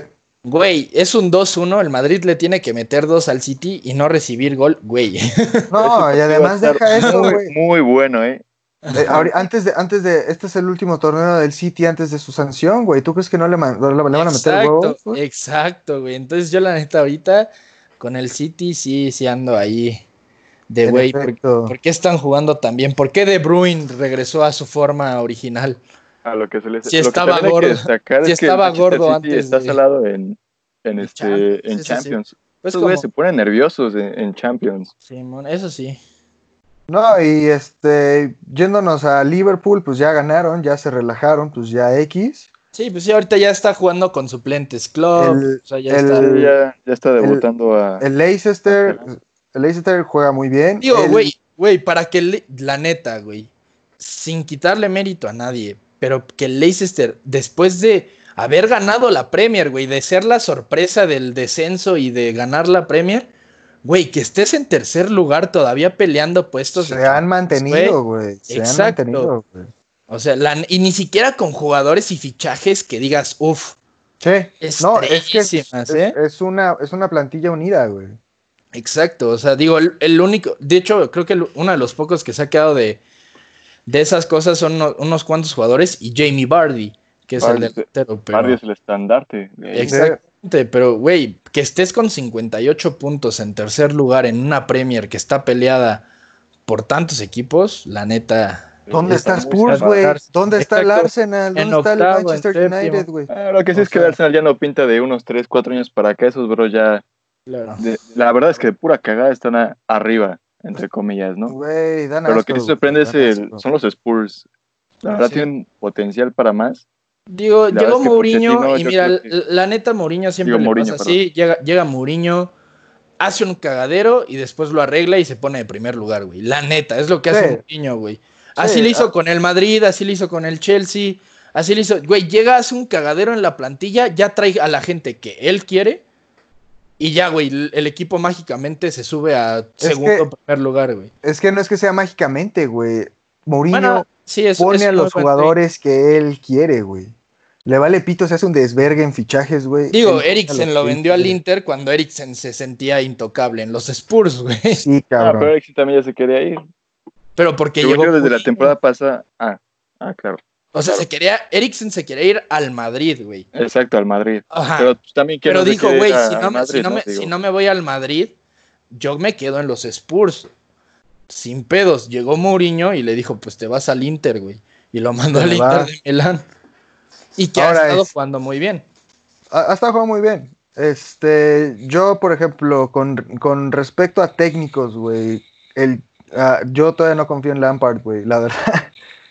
Güey, es un 2-1, el Madrid le tiene que meter dos al City y no recibir gol, güey. No, y además deja eso, muy, güey. muy bueno, ¿eh? Eh, antes de, antes de, este es el último torneo del City antes de su sanción, güey. ¿Tú crees que no le, man- le van a meter güey? exacto, güey. Entonces yo la neta ahorita con el City sí, sí ando ahí de güey. ¿por, qué están jugando tan bien? ¿Por qué De Bruyne regresó a su forma original? A lo que se les Sí lo que estaba que gordo. Sí es que estaba gordo City antes está de- salado en, en, En este, Champions, en sí, sí, sí. Champions. Pues Estos güeyes como- se ponen nerviosos en, en Champions. Simón, eso sí. No, y este, yéndonos a Liverpool, pues ya ganaron, ya se relajaron, pues ya X. Sí, pues sí, ahorita ya está jugando con suplentes. Club, El- o sea, ya el- está. Sí, ya, ya está debutando a... El Leicester, Leicester juega muy bien. Digo, güey, güey, para que le- la neta, güey, sin quitarle mérito a nadie, pero que Leicester, después de haber ganado la Premier, güey, de ser la sorpresa del descenso y de ganar la Premier, güey, que estés en tercer lugar todavía peleando puestos. se han mantenido, güey. Se han mantenido, güey. O sea, la- y ni siquiera con jugadores y fichajes que digas, uff, Sí. No, es que es- ¿eh? es una, es una plantilla unida, güey. Exacto, o sea, digo, el, el único, de hecho, creo que el- uno de los pocos que se ha quedado de, de esas cosas son uno- unos cuantos jugadores y Jamie Bardi, que es el delantero. Pero, Bardi es el estandarte. Exactamente, pero güey, que estés con 58 puntos en tercer lugar en una Premier que está peleada por tantos equipos, la neta. ¿Dónde Está Spurs, güey? ¿Dónde está el. Arsenal? En ¿Dónde está el Manchester. United, güey? Ah, lo que sí O es que el Arsenal ya no pinta de unos 3, 4 años para acá. Esos bros ya... de- la verdad es que de pura cagada están a- arriba, entre comillas, ¿no? Güey, dan Pero lo que sí sorprende es el- son los Spurs. La verdad Sí. tienen potencial para más. Digo, La llegó Mourinho y yo mira, que- la neta Mourinho siempre Digo, le Mourinho, pasa así, llega, llega Mourinho, hace un cagadero y después lo arregla y se pone de primer lugar, güey. La neta, es lo que hace. Mourinho, güey. Así Sí, lo hizo ah. con el Madrid, así lo hizo con el Chelsea, así lo hizo, güey, llega, hace un cagadero en la plantilla, ya trae a la gente que él quiere y ya, güey, el, equipo mágicamente se sube a segundo que- primer lugar, güey. Es que no es que sea mágicamente, güey. Mourinho Bueno, sí, es, pone es a los jugadores que él quiere, güey. Le vale pito, se hace un desvergue en fichajes, güey. Digo, Eriksen lo vendió al. Inter cuando Eriksen se sentía intocable en los Spurs, güey. Sí, Ah, pero cabrón. Eriksen también ya se quería ir. Pero porque Según llegó yo, desde la temporada pasada. Ah, ah, claro. O sea, se quería, Eriksen se quería ir al Madrid, güey. Exacto, al Madrid. Ajá. Pero pues, también quiero Pero dijo, güey, si, no, me- si, no me, si no me voy al Madrid, yo me quedo en los Spurs. Sin pedos. Llegó Mourinho y le dijo, pues te vas al Inter, güey. Y lo mandó al. Inter de Milán. Y que Ahora ha estado es- jugando muy bien. Ha, ha estado jugando muy bien. Este, yo, por ejemplo, con, con respecto a técnicos, güey, el, ah, yo todavía no confío en Lampard, güey, la verdad.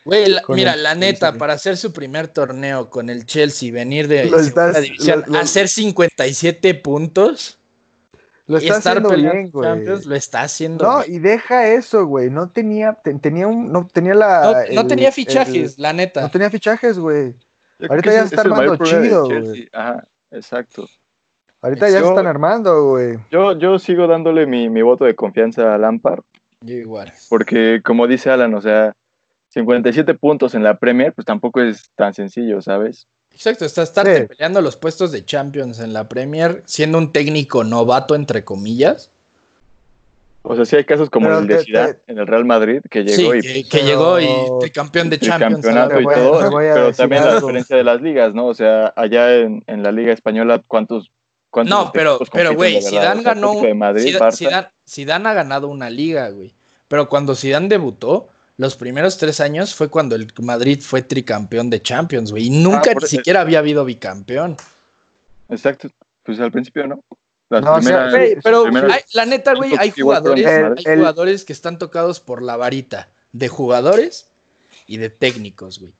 Güey, la- mira, el la neta, para hacer su primer torneo con el Chelsea, venir de estás- división, lo- lo- hacer 57 puntos Lo está haciendo bien, güey. Lo está haciendo. No, güey. y deja eso, güey. No tenía, te- tenía un, no tenía la. No, no el- tenía el- fichajes, la neta. no tenía fichajes, güey. ahorita ya se está es armando chido, Chelsea. Ajá, exacto. Ahorita ya se están armando, güey. Yo, yo sigo dándole mi, mi voto de confianza a Lampard, Yo igual. porque como dice Alan, o sea, 57 puntos en la Premier, pues tampoco es tan sencillo, ¿sabes? Exacto, está estarte Sí. peleando los puestos de Champions en la Premier, siendo un técnico novato, entre comillas. O sea, sí hay casos como Pero el de Zidane te- en el Real Madrid, que llegó sí, y que, que pero- llegó y tricampeón de Champions. a la tricampeonato y Te voy a- todo, te voy a pero también la algo. diferencia de las ligas, ¿no? O sea, allá en, en la Liga Española, ¿cuántos, cuántos No, pero, pero güey? Zidane ganó. Madrid, Zidane. Zidane- Zidane ha ganado una liga, güey. Pero cuando Zidane debutó, los primeros tres años fue cuando el Madrid fue tricampeón de Champions, güey. Y nunca Ah, por ni siquiera había habido bicampeón. Exacto, pues al principio, ¿no? Las No, o sea, pero hay- la neta, güey, hay jugadores, hay El- jugadores que están tocados por la varita de jugadores y de técnicos, güey.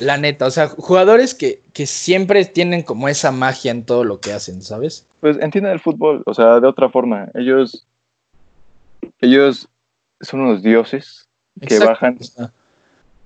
La neta, o sea, jugadores que, que siempre tienen como esa magia en todo lo que hacen, ¿sabes? Pues entienden el fútbol, o sea, de otra forma. Ellos, ellos son unos dioses que Exacto. bajan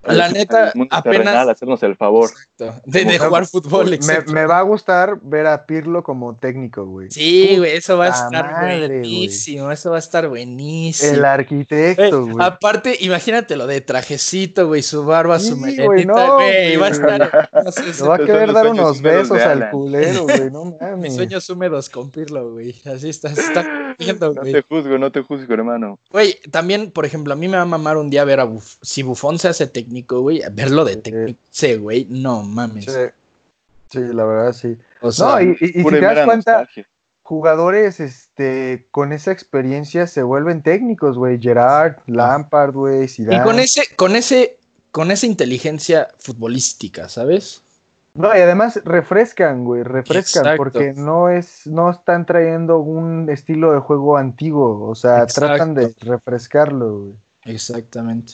La neta, apenas- terrenal hacernos el favor. Exacto. De, de jugar fútbol, Me, exacto. me va a gustar ver a Pirlo como técnico, güey. Sí, güey, eso va a estar madre, güey. buenísimo. Eso va a estar buenísimo. El Güey, arquitecto, güey. aparte, imagínate lo de trajecito, güey, su barba, su Sí, melenita, güey, no, güey, va a estar. no sé, va a querer dar unos besos al culero, güey. No mames. mis sueños húmedos con Pirlo, güey. Así está, está viendo, No güey. te juzgo, no te juzgo, hermano. Güey, también, por ejemplo, a mí me va a mamar un día ver a Buf si Bufón se hace técnico, güey, verlo de técnico, sí, güey, no mames. Sí, sí, la verdad sí. O sea, No, y, y- y si te das cuenta, nostalgia. jugadores este, con esa experiencia se vuelven técnicos, güey. Gerard, Lampard, güey, y con ese, con ese, con esa inteligencia futbolística, ¿sabes? No, y además refrescan, güey, refrescan, Exacto. porque no es, no están trayendo un estilo de juego antiguo, o sea, Exacto. tratan de refrescarlo, güey. Exactamente.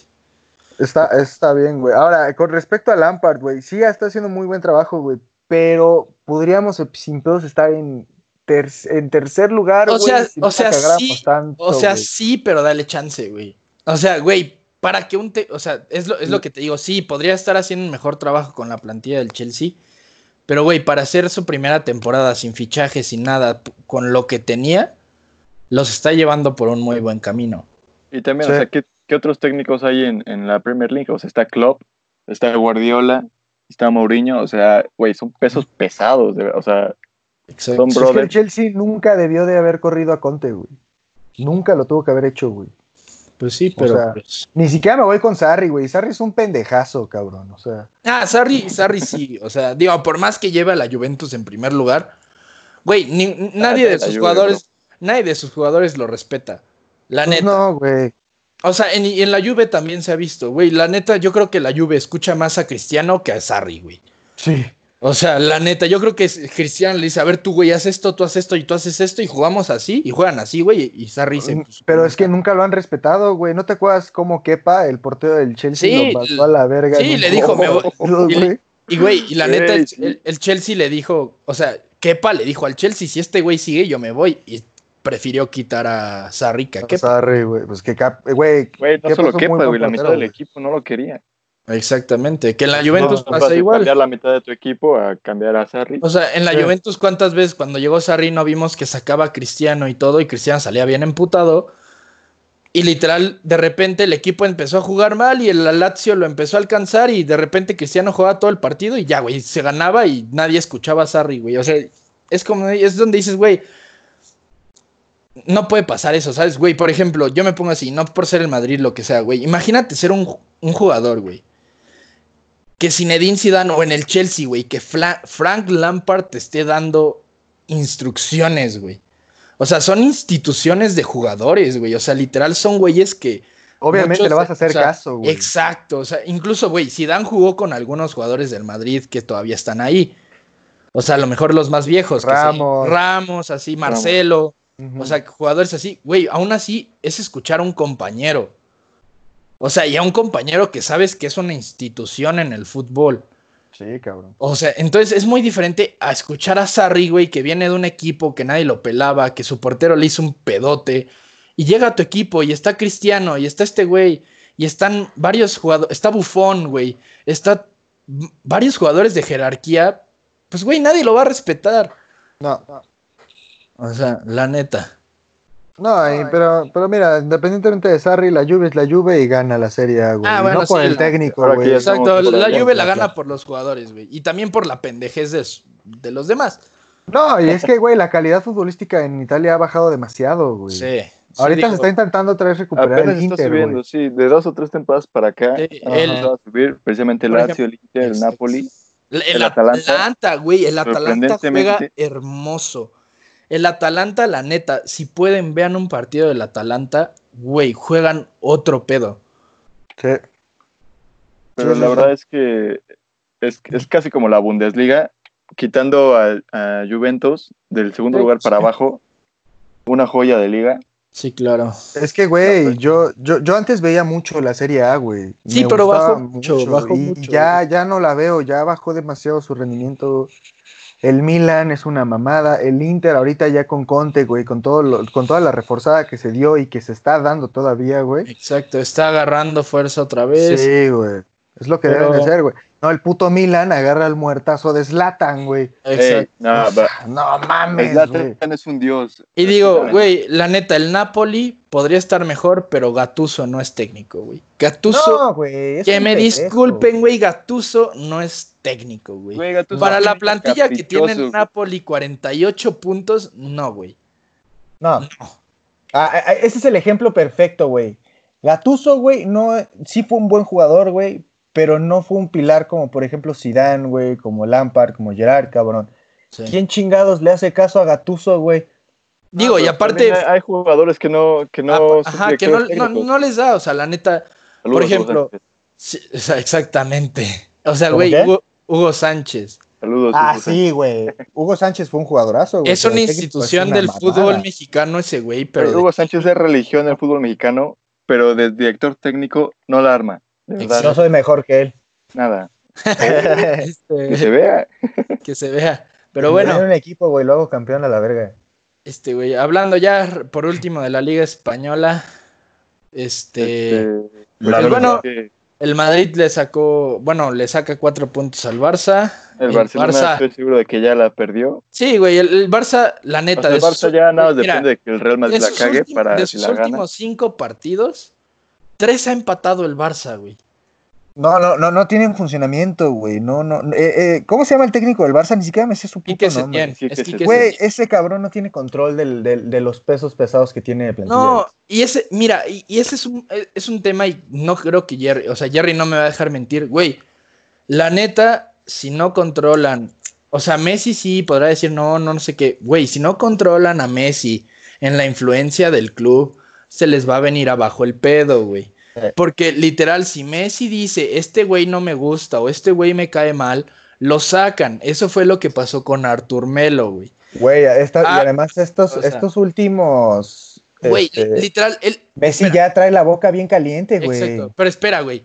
Está, está bien, güey. Ahora, con respecto a Lampard, güey, sí está haciendo muy buen trabajo, güey, pero podríamos eh, sin pedos estar en, ter- en tercer lugar, O güey, sea, si o sea, sí, tanto, O sea, güey. sí, pero dale chance, güey. O sea, güey, para que un te, o sea, es lo, es Mm. lo que te digo, sí, podría estar haciendo un mejor trabajo con la plantilla del Chelsea, pero güey, para hacer su primera temporada sin fichajes, sin nada, con lo que tenía, los está llevando por un muy buen camino. Y también, Sí. o sea, ¿qué, qué otros técnicos hay en, en la Premier League? O sea, está Klopp, está Guardiola, está Mourinho, o sea, güey, son pesos pesados, de- o sea, Exacto. Son Es que el brothers. Chelsea nunca debió de haber corrido a Conte, güey. Nunca lo tuvo que haber hecho, güey. Pues sí, O pero sea, pues- Ni siquiera me voy con Sarri, güey. Sarri es un pendejazo, cabrón. O sea, Ah, Sarri, Sarri sí, o sea, digo, por más que lleve a la Juventus en primer lugar, güey, ni- nadie de Ah, sus Juve, jugadores, nadie de sus jugadores lo respeta. La pues neta. no, güey. O sea, en, y en la Juve también se ha visto, güey. La neta, yo creo que la Juve escucha más a Cristiano que a Sarri, güey. Sí. O sea, la neta, yo creo que Cristiano le dice, a ver, tú, güey, haz esto, tú haces esto y tú haces esto y jugamos así y juegan así, güey. Y Sarri se... pues, Pero es que nunca lo han respetado, güey. ¿No te acuerdas cómo Kepa, el portero del Chelsea, Sí, lo pasó a la verga? sí, le dijo, me voy- y güey? Y, la neta, el- el Chelsea le dijo, o sea, Kepa le dijo al Chelsea, si este güey sigue, yo me voy. Y prefirió quitar a Sarri que a A Kepa. Sarri, güey. Pues que Cap, güey. güey, no solo Kepa, güey, la mitad del equipo no lo quería. Exactamente, que en la Juventus No, pasa igual. cambiar la mitad de tu equipo a cambiar a Sarri. O sea, en la Sí. Juventus, ¿cuántas veces cuando llegó Sarri no vimos que sacaba a Cristiano y todo y Cristiano salía bien emputado? Y literal, de repente el equipo empezó a jugar mal y el Lazio lo empezó a alcanzar y de repente Cristiano jugaba todo el partido y ya, güey, se ganaba y nadie escuchaba a Sarri, güey. O sea, es como, es donde dices, güey, no puede pasar eso, ¿sabes? Güey, por ejemplo, yo me pongo así, no por ser el Madrid, lo que sea, güey. Imagínate ser un, un jugador, güey. Que Zinedine Zidane o en el Chelsea, güey, que Fla- Frank Lampard te esté dando instrucciones, güey. O sea, son instituciones de jugadores, güey. O sea, literal son güeyes que... Obviamente muchos- le vas a hacer o sea, caso, güey. Exacto. O sea, incluso, güey, Zidane jugó con algunos jugadores del Madrid que todavía están ahí. O sea, a lo mejor los más viejos. que sí, Ramos. Ramos, así, Marcelo. O sea, jugadores así, güey, aún así es escuchar a un compañero. O sea, y a un compañero que sabes que es una institución en el fútbol. Sí, cabrón. O sea, entonces es muy diferente a escuchar a Sarri, güey, que viene de un equipo que nadie lo pelaba, que su portero le hizo un pedote, y llega a tu equipo y está Cristiano, y está este güey, y están varios jugadores, está Bufón, güey, está varios jugadores de jerarquía, pues, güey, nadie lo va a respetar. No, no. O sea, la neta. No, y- pero, pero mira, independientemente de Sarri, la Juve es la Juve y gana la Serie A, güey. Ah, bueno, no por sí, el la- técnico, güey. Exacto, la Juve la gana por los jugadores, güey, y también por la pendejez de, de los demás. No, y es que, güey, la calidad futbolística en Italia ha bajado demasiado, güey. Sí. sí, Ahorita digo, se está intentando otra vez recuperar Apenas el está Inter, subiendo, sí, de dos o tres temporadas para acá. Sí, ha el- empezado a subir precisamente el Lazio, el Inter, el. Napoli. El, El Atalanta, Atalanta, güey, el Atalanta juega hermoso. El Atalanta, la neta, si pueden, vean un partido del Atalanta, güey, juegan otro pedo. Sí. Pero Sí, la sí. verdad es que es, es casi como la Bundesliga, quitando a, a Juventus del segundo Sí, lugar para abajo, una joya de liga. Sí, claro. Es que, güey, yo, yo, yo antes veía mucho la Serie A, güey. Sí, Me pero bajó mucho, bajó y mucho, Ya, ya no la veo, ya bajó demasiado su rendimiento. El Milan es una mamada. El Inter ahorita ya con Conte, güey, con, todo lo- con toda la reforzada que se dio y que se está dando todavía, güey. Exacto, está agarrando fuerza otra vez. Sí, güey. Es lo que Pero- deben de hacer, güey. No, el puto Milan agarra el muertazo de Zlatan, güey. Exacto. Ey, no, No mames, Zlatan güey. es un dios. Y digo, güey, la neta, el Napoli podría estar mejor, pero Gatuso no es técnico, güey. Gatuso, No, güey. es que me disculpen, güey, Gatuso no es técnico, güey. Para la plantilla que tiene el Napoli, 48 puntos, no, güey. No. Ah, ah, ese es el ejemplo perfecto, güey. Gatuso, güey, no, sí fue un buen jugador, güey, pero no fue un pilar como, por ejemplo, Zidane, güey, como Lampard, como Gerard, cabrón. Sí. ¿Quién chingados le hace caso a Gatuso, güey? Digo, y aparte, Hay, hay jugadores que no. Que no ajá, que no, les da, o sea, la neta, Saludos, por ejemplo, sí, o sea, exactamente. O sea, ¿Cómo güey? Hugo, Hugo Sánchez. Saludos. Ah, Hugo sí, güey. Hugo Sánchez fue un jugadorazo, güey. Es una institución una del mamada. fútbol mexicano ese güey, pero... Pero Hugo Sánchez es religión del fútbol mexicano, pero de director técnico no la arma. De verdad, Yo soy mejor que él. nada. Este, Que se vea. que se vea. Pero En bueno, un equipo, güey, luego campeón a la verga. este güey, hablando ya por último de la Liga Española, este, Este, La pues, bueno, que el Madrid le sacó, bueno, le saca cuatro puntos al Barça. el Barcelona estoy seguro de que ya la perdió. Sí, güey, el, el Barça, la O neta, sea, el sus- Barça ya nada mira, depende de que el Real Madrid de la cague últimos- para de si sus la gana. últimos cinco partidos, tres ha empatado el Barça, güey. No, no, no, no tienen funcionamiento, güey. No, no. eh, eh, ¿Cómo se llama el técnico del Barça? Ni siquiera me sé su puto Quique nombre. Sí, es que se- Güey, ese cabrón no tiene control del, del- de los pesos pesados que tiene de plantilla. No, y ese, mira, y, y ese es un, es un tema y no creo que Jerry, o sea, Jerry no me va a dejar mentir, güey. La neta, si no controlan, o sea, Messi sí podrá decir no, no, no sé qué, güey, si no controlan a Messi en la influencia del club, se les va a venir abajo el pedo, güey. Eh. Porque literal, si Messi dice, este güey no me gusta o este güey me cae mal, lo sacan. Eso fue lo que pasó con Artur Melo, güey. Güey, esta- Ah, y además estos, o sea. estos últimos. Güey, este, literal, él, Messi espera. ya trae la boca bien caliente, güey. Exacto. Pero espera, güey.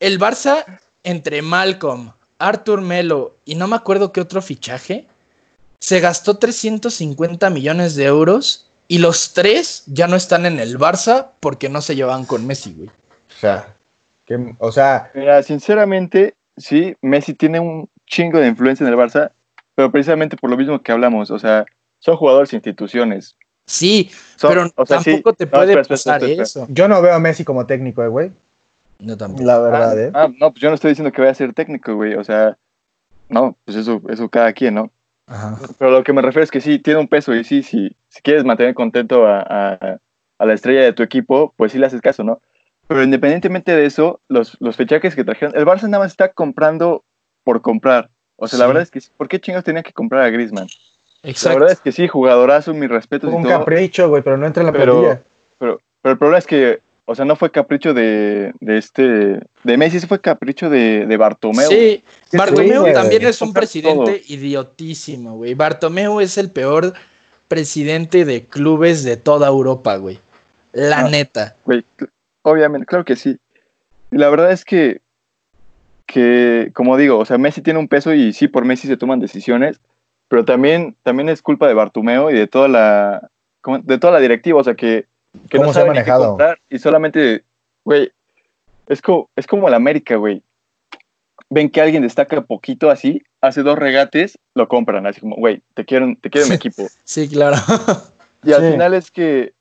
El Barça, entre Malcolm, Artur Melo y no me acuerdo qué otro fichaje, se gastó 350 millones de euros y los tres ya no están en el Barça porque no se llevan con Messi, güey. O sea, que- o sea, Mira, sinceramente, sí, Messi tiene un chingo de influencia en el Barça, pero precisamente por lo mismo que hablamos, o sea, son jugadores e instituciones. Sí, Son- pero o sea, sí- tampoco te no, puede espera, espera, pasar espera, espera. eso. yo no veo a Messi como técnico, eh, güey. No tampoco. La verdad, ¿eh? Ah, no, pues yo no estoy diciendo que vaya a ser técnico, güey, o sea, no, pues eso, eso cada quien, ¿no? Ajá. Pero lo que me refiero es que sí, tiene un peso y sí, sí si quieres mantener contento a, a- a la estrella de tu equipo, pues sí le haces caso, ¿no? Pero independientemente de eso, los, los que trajeron, el Barça nada más está comprando por comprar. O sea, la verdad es que, sí, ¿por qué chingados tenían que comprar a Griezmann? La Exacto. verdad es que sí, jugadorazo, mis respetos un y todo. capricho, güey, pero no entra en la Pero- plantilla. Pero, pero el problema es que, o sea, no fue capricho de, de este, de Messi, sí fue capricho de, de Bartomeu. Sí, Sí, Bartomeu güey. también es un presidente idiotísimo, güey. Bartomeu es el peor presidente de clubes de toda Europa, güey. La Ah. neta. Güey, obviamente, claro que sí. Y la verdad es que, que, como digo, o sea, Messi tiene un peso y sí, por Messi se toman decisiones, pero también, también es culpa de Bartumeo y de toda la, de toda la directiva, o sea, que, que ¿Cómo no se ha saben ni qué manejado? comprar y solamente, güey, es como, es como el América, güey. Ven que alguien destaca poquito así, hace dos regates, lo compran, así como, güey, te quiero, te quiero mi equipo. Sí, claro. Y al Sí. final es que,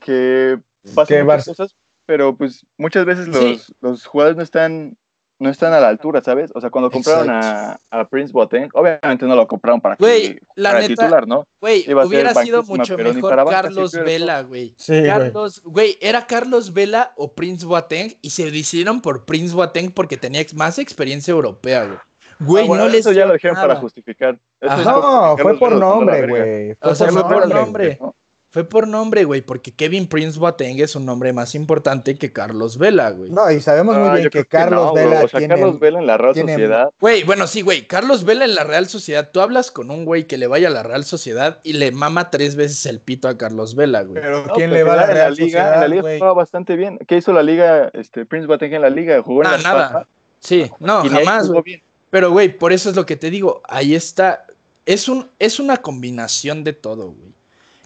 que pasan Que muchas cosas, pero pues muchas veces los, Sí. los jugadores no están, no están a la altura, ¿sabes? O sea, cuando compraron a, a Prince Boateng, obviamente no lo compraron para Güey, que la para neta, titular, ¿no? Güey, Iba a ser hubiera sido mucho mejor Carlos Vela, güey. Sí, güey. Carlos, güey, era Carlos Vela o Prince Boateng y se decidieron por Prince Boateng porque tenía ex- más experiencia europea, güey. Güey, Ah, bueno, no les eso ya lo dijeron nada. para justificar. Eso Ajá. es No, fue por nombre, güey. Fue O sea, por fue por nombre. nombre. ¿no? Fue por nombre, güey, porque Kevin Prince Boateng es un nombre más importante que Carlos Vela, güey. No, y sabemos muy Ah, bien que Carlos no, bro. Vela O sea, tiene. Carlos Vela en la Real tiene- Sociedad. Güey, bueno, sí, güey. Carlos Vela en la Real Sociedad. Tú hablas con un güey que le vaya a la Real Sociedad y le mama tres veces el pito a Carlos Vela, güey. Pero No, ¿quién pero le va a la en la Real liga? Sociedad, en la liga güey? jugaba bastante bien. ¿Qué hizo la liga, este, Prince Boateng en la liga? Jugó en Ah, la nada. Sí, no, y jamás, bien. Pero, güey, por eso es lo que te digo. Ahí está. es, un, es una combinación de todo, güey.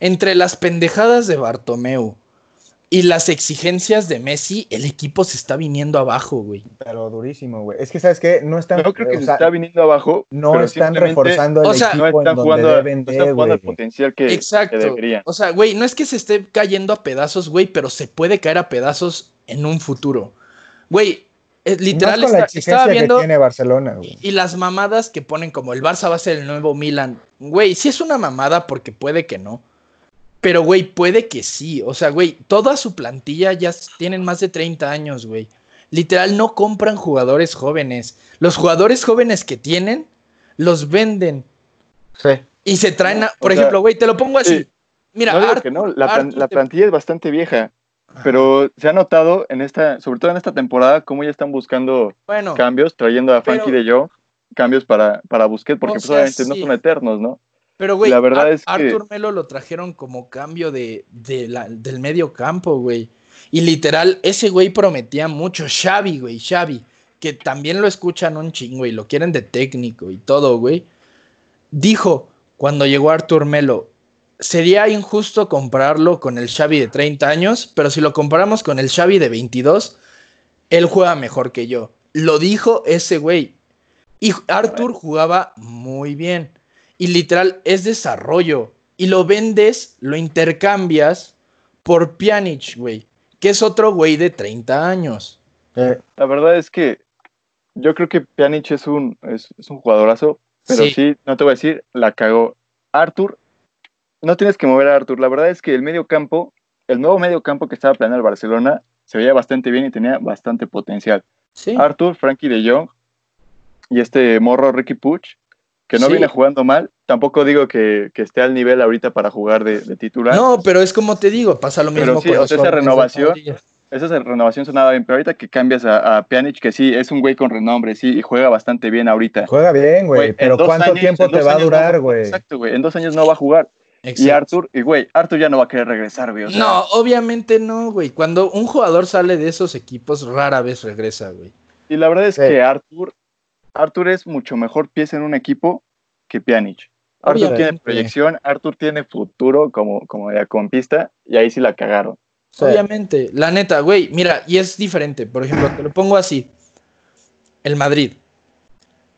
Entre las pendejadas de Bartomeu y las exigencias de Messi, el equipo se está viniendo abajo, güey. Pero durísimo, güey. Es que, ¿sabes qué? No están... No creo que o se sea, está viniendo abajo. no pero están reforzando el o sea, equipo No están en donde jugando, deben no de, están jugando al güey. potencial que, Exacto. que deberían. O sea, güey, no es que se esté cayendo a pedazos, güey, pero se puede caer a pedazos en un futuro. Güey, eh, literal, Más con la está- estaba exigencia viendo que tiene Barcelona, güey. y las mamadas que ponen como el Barça va a ser el nuevo Milan. Güey, sí es una mamada porque puede que no. Pero, güey, puede que sí. O sea, güey, toda su plantilla ya tienen más de 30 años, güey. Literal, no compran jugadores jóvenes. Los jugadores jóvenes que tienen, los venden. Sí. Y se traen, a- por o ejemplo, güey, te lo pongo así. sí. Mira, no que no, la, plan- te- plantilla es bastante vieja, pero se ha notado en esta, sobre todo en esta temporada, cómo ya están buscando bueno, cambios, trayendo a Pero- Frankie de Jong, cambios para, para Busquets, porque O pues, obviamente no son eternos, ¿no? Pero, güey, la verdad Ar- es que- Arthur Melo lo trajeron como cambio de, de la- del medio campo, güey. Y literal, ese güey prometía mucho. Xavi, güey, Xavi, que también lo escuchan un chingo y lo quieren de técnico y todo, güey. Dijo cuando llegó Arthur Melo, sería injusto compararlo con el Xavi de 30 años, pero si lo comparamos con el Xavi de 22, él juega mejor que yo. Lo dijo ese güey. Y Arthur jugaba muy bien. Y literal es desarrollo. Y lo vendes, lo intercambias por Pjanic, güey. Que es otro güey de 30 años. Eh, La verdad es que yo creo que Pjanic es un, es, es un jugadorazo, pero Sí. sí. no te voy a decir, la cagó. Arthur, no tienes que mover a Arthur. La verdad es que el medio campo, el nuevo medio campo que estaba planeando el Barcelona, se veía bastante bien y tenía bastante potencial. Sí. Arthur, Frankie de Jong y este morro Ricky Puch, que no Sí. viene jugando mal. Tampoco digo que, que esté al nivel ahorita para jugar de, de titular. No, pero es como te digo, pasa lo Pero mismo sí, con o sea, esa renovación. Esa renovación sonaba bien, pero ahorita que cambias a, a Pjanic, que sí, es un güey con renombre, sí, y juega bastante bien ahorita. juega bien, Güey, Pero ¿cuánto años- tiempo en te va a durar, güey? Exacto, güey. En dos años no va a jugar. Y. Arthur, y güey, Arthur ya no va a querer regresar, güey. o sea, No, obviamente no, güey. Cuando un jugador sale de esos equipos, rara vez regresa, güey. Y la verdad es Sí. que Arthur, Arthur es mucho mejor pieza en un equipo que Pjanic. Arthur Obviamente. tiene proyección, Arthur tiene futuro como, como mediacampista, y ahí sí la cagaron. Sí. Obviamente, la neta, güey, mira, y es diferente. Por ejemplo, te lo pongo así. El Madrid.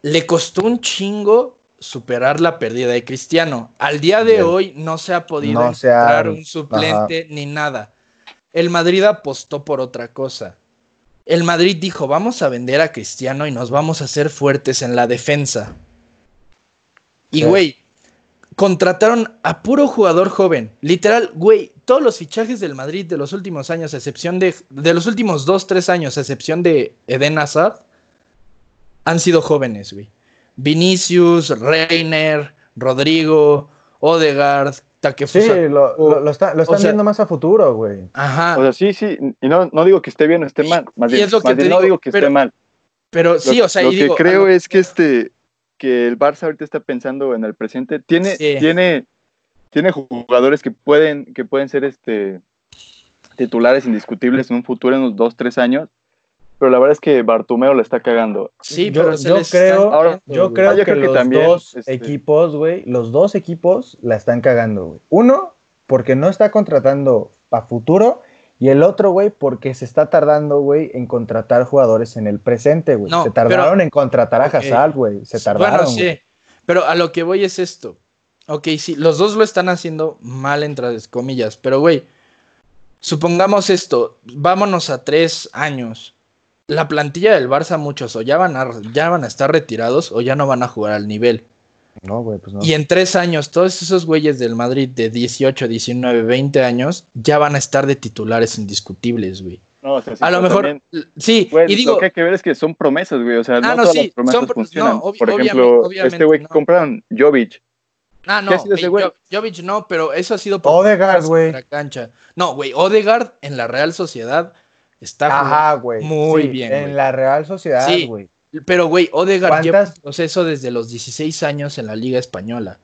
Le costó un chingo superar la pérdida de Cristiano. Al día de Bien. hoy no se ha podido No se ha- encontrar un suplente ni nada. El Madrid apostó por otra cosa. El Madrid dijo, vamos a vender a Cristiano y nos vamos a hacer fuertes en la defensa. Y, güey, contrataron a puro jugador joven. Literal, güey, todos los fichajes del Madrid de los últimos años, a excepción de, de los últimos dos, tres años, a excepción de Eden Hazard, han sido jóvenes, güey. Vinicius, Reiner, Rodrigo, Odegaard, Sí, Takefusa. lo, lo- lo está- lo están o sea- viendo más a futuro, güey. Ajá. O sea, sí, sí, y no, no digo que esté bien o esté mal, más bien, es lo que más te bien no digo, que pero- esté mal. pero sí, lo, o sea, lo y que digo, creo lo- es que este que el Barça ahorita está pensando en el presente. Tiene, Sí. tiene, tiene jugadores que pueden, que pueden ser este titulares indiscutibles en un futuro, en unos dos, tres años. Pero la verdad es que Bartomeu le está cagando. Sí, yo, pero se yo creo, Ahora, yo güey. creo Yo que creo que los también, dos este- equipos, güey, los dos equipos la están cagando, güey. Uno, porque no está contratando para futuro. Y el otro, güey, porque se está tardando, güey, en contratar jugadores en el presente, güey. No, se tardaron pero- en contratar a Hazard, güey. Se tardaron. Bueno, sí. Pero a lo que voy es esto. Ok, sí, los dos lo están haciendo mal, entre comillas. Pero, güey, supongamos esto. Vámonos a tres años. La plantilla del Barça, muchos o ya van a, ya van a estar retirados o ya no van a jugar al nivel. No, güey, pues no. Y en tres años, todos esos güeyes del Madrid de 18, 19, 20 años ya van a estar de titulares indiscutibles, güey. No, o sea, sí, A lo mejor, también, sí, y digo, lo que hay que ver es que son promesas, güey. O sea, Ah, no, no, todas sí, las promesas son funcionan. no, Por ejemplo, obviamente, este güey no. que compraron, Jovic. Ah, no, ¿Qué ha sido ese güey, güey? Jo- Jovic no, pero eso ha sido por Odegaard, güey. la cancha. No, güey, Odegaard en la Real Sociedad está Ajá, güey. muy Sí, bien, En la Real Sociedad, Sí. güey. jugando. Pero, güey, Odegaard lleva ¿Cuántas? un proceso desde los 16 años en la Liga Española.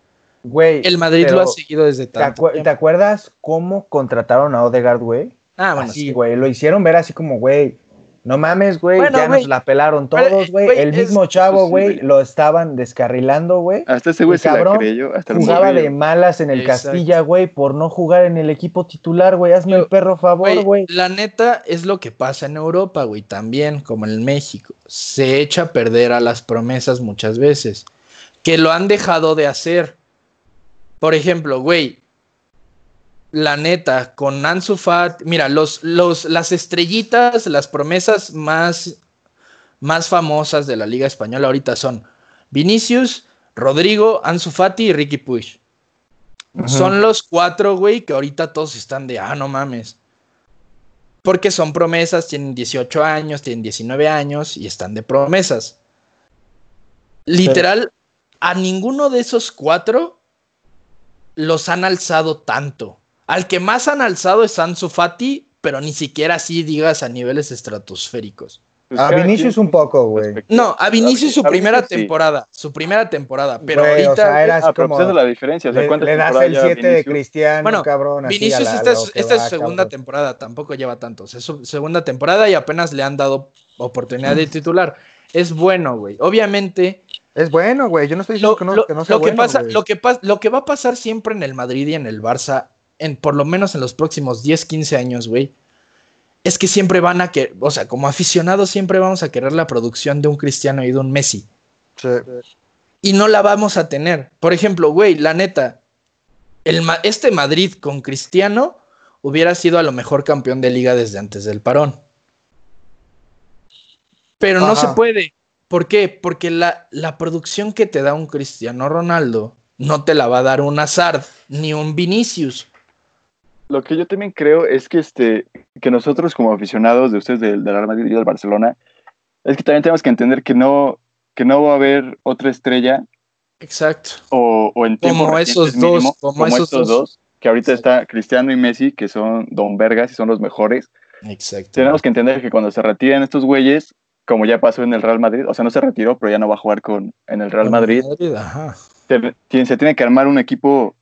Güey. El Madrid lo ha seguido desde ¿te, tanto acu- tiempo. ¿Te acuerdas cómo contrataron a Odegaard, güey? Ah, bueno, sí. güey. Lo hicieron ver así como, güey, No mames, güey, Bueno, ya nos la pelaron Pero, todos, güey. El es- mismo chavo, güey, lo estaban descarrilando, güey. Hasta ese güey se la creyó. Hasta el Jugaba de malas en el Exacto. Castilla, güey, por no jugar en el equipo titular, güey. Hazme el perro favor, güey. la neta es lo que pasa en Europa, güey, también como en México. Se echa a perder a las promesas muchas veces, que lo han dejado de hacer. Por ejemplo, güey, la neta, con Ansu Fati, mira, los, los, las estrellitas, las promesas más, más famosas de la Liga Española ahorita son Vinicius, Rodrigo, Ansu Fati y Ricky Puig. Son los cuatro, güey, que ahorita todos están de, ah, no mames. Porque son promesas, tienen 18 años, tienen 19 años y están de promesas. Literal, a ninguno de esos cuatro los han alzado tanto. Al que más han alzado es Ansu Fati, pero ni siquiera así digas a niveles estratosféricos. Pues A Vinicius un poco, güey. No, a Vinicius su A Vinicius primera sí. temporada, su primera temporada, pero o ahorita sea, Ah, como. pues la diferencia. O sea, Le, ¿cuántas le das el lleva 7 de? Cristiano, Bueno, cabrón. así Vinicius, a la- esta es, esta es su segunda cabrón. temporada, tampoco lleva tantos. Es su segunda temporada y apenas le han dado oportunidad de titular. Es bueno, güey. Obviamente, Es bueno, güey. Yo no estoy diciendo lo, que no, lo- que no sea lo que bueno, pasa, que lo que va a pasar siempre en el Madrid y en el Barça, en, por lo menos en los próximos 10, 15 años, güey, es que siempre van a que, o sea, como aficionados siempre vamos a querer la producción de un Cristiano y de un Messi. Sí. y no la vamos a tener. Por ejemplo, güey, la neta, el este Madrid con Cristiano hubiera sido a lo mejor campeón de liga desde antes del parón. Pero no se puede. ¿Por qué? Porque la, la producción que te da un Cristiano Ronaldo no te la va a dar un Hazard ni un Vinicius. Lo que yo también creo es que, este, que nosotros como aficionados de ustedes del, del Real Madrid y del Barcelona, es que también tenemos que entender que no, que no va a haber otra estrella Exacto. o, o en Como esos dos, mínimo, como esos estos dos. dos, que ahorita está Cristiano y Messi, que son don vergas y son los mejores. Exacto. Tenemos que entender que cuando se retiren estos güeyes, como ya pasó en el Real Madrid, o sea, no se retiró, pero ya no va a jugar con, en el Real Madrid, ajá. te- tiene- se tiene que armar un equipo,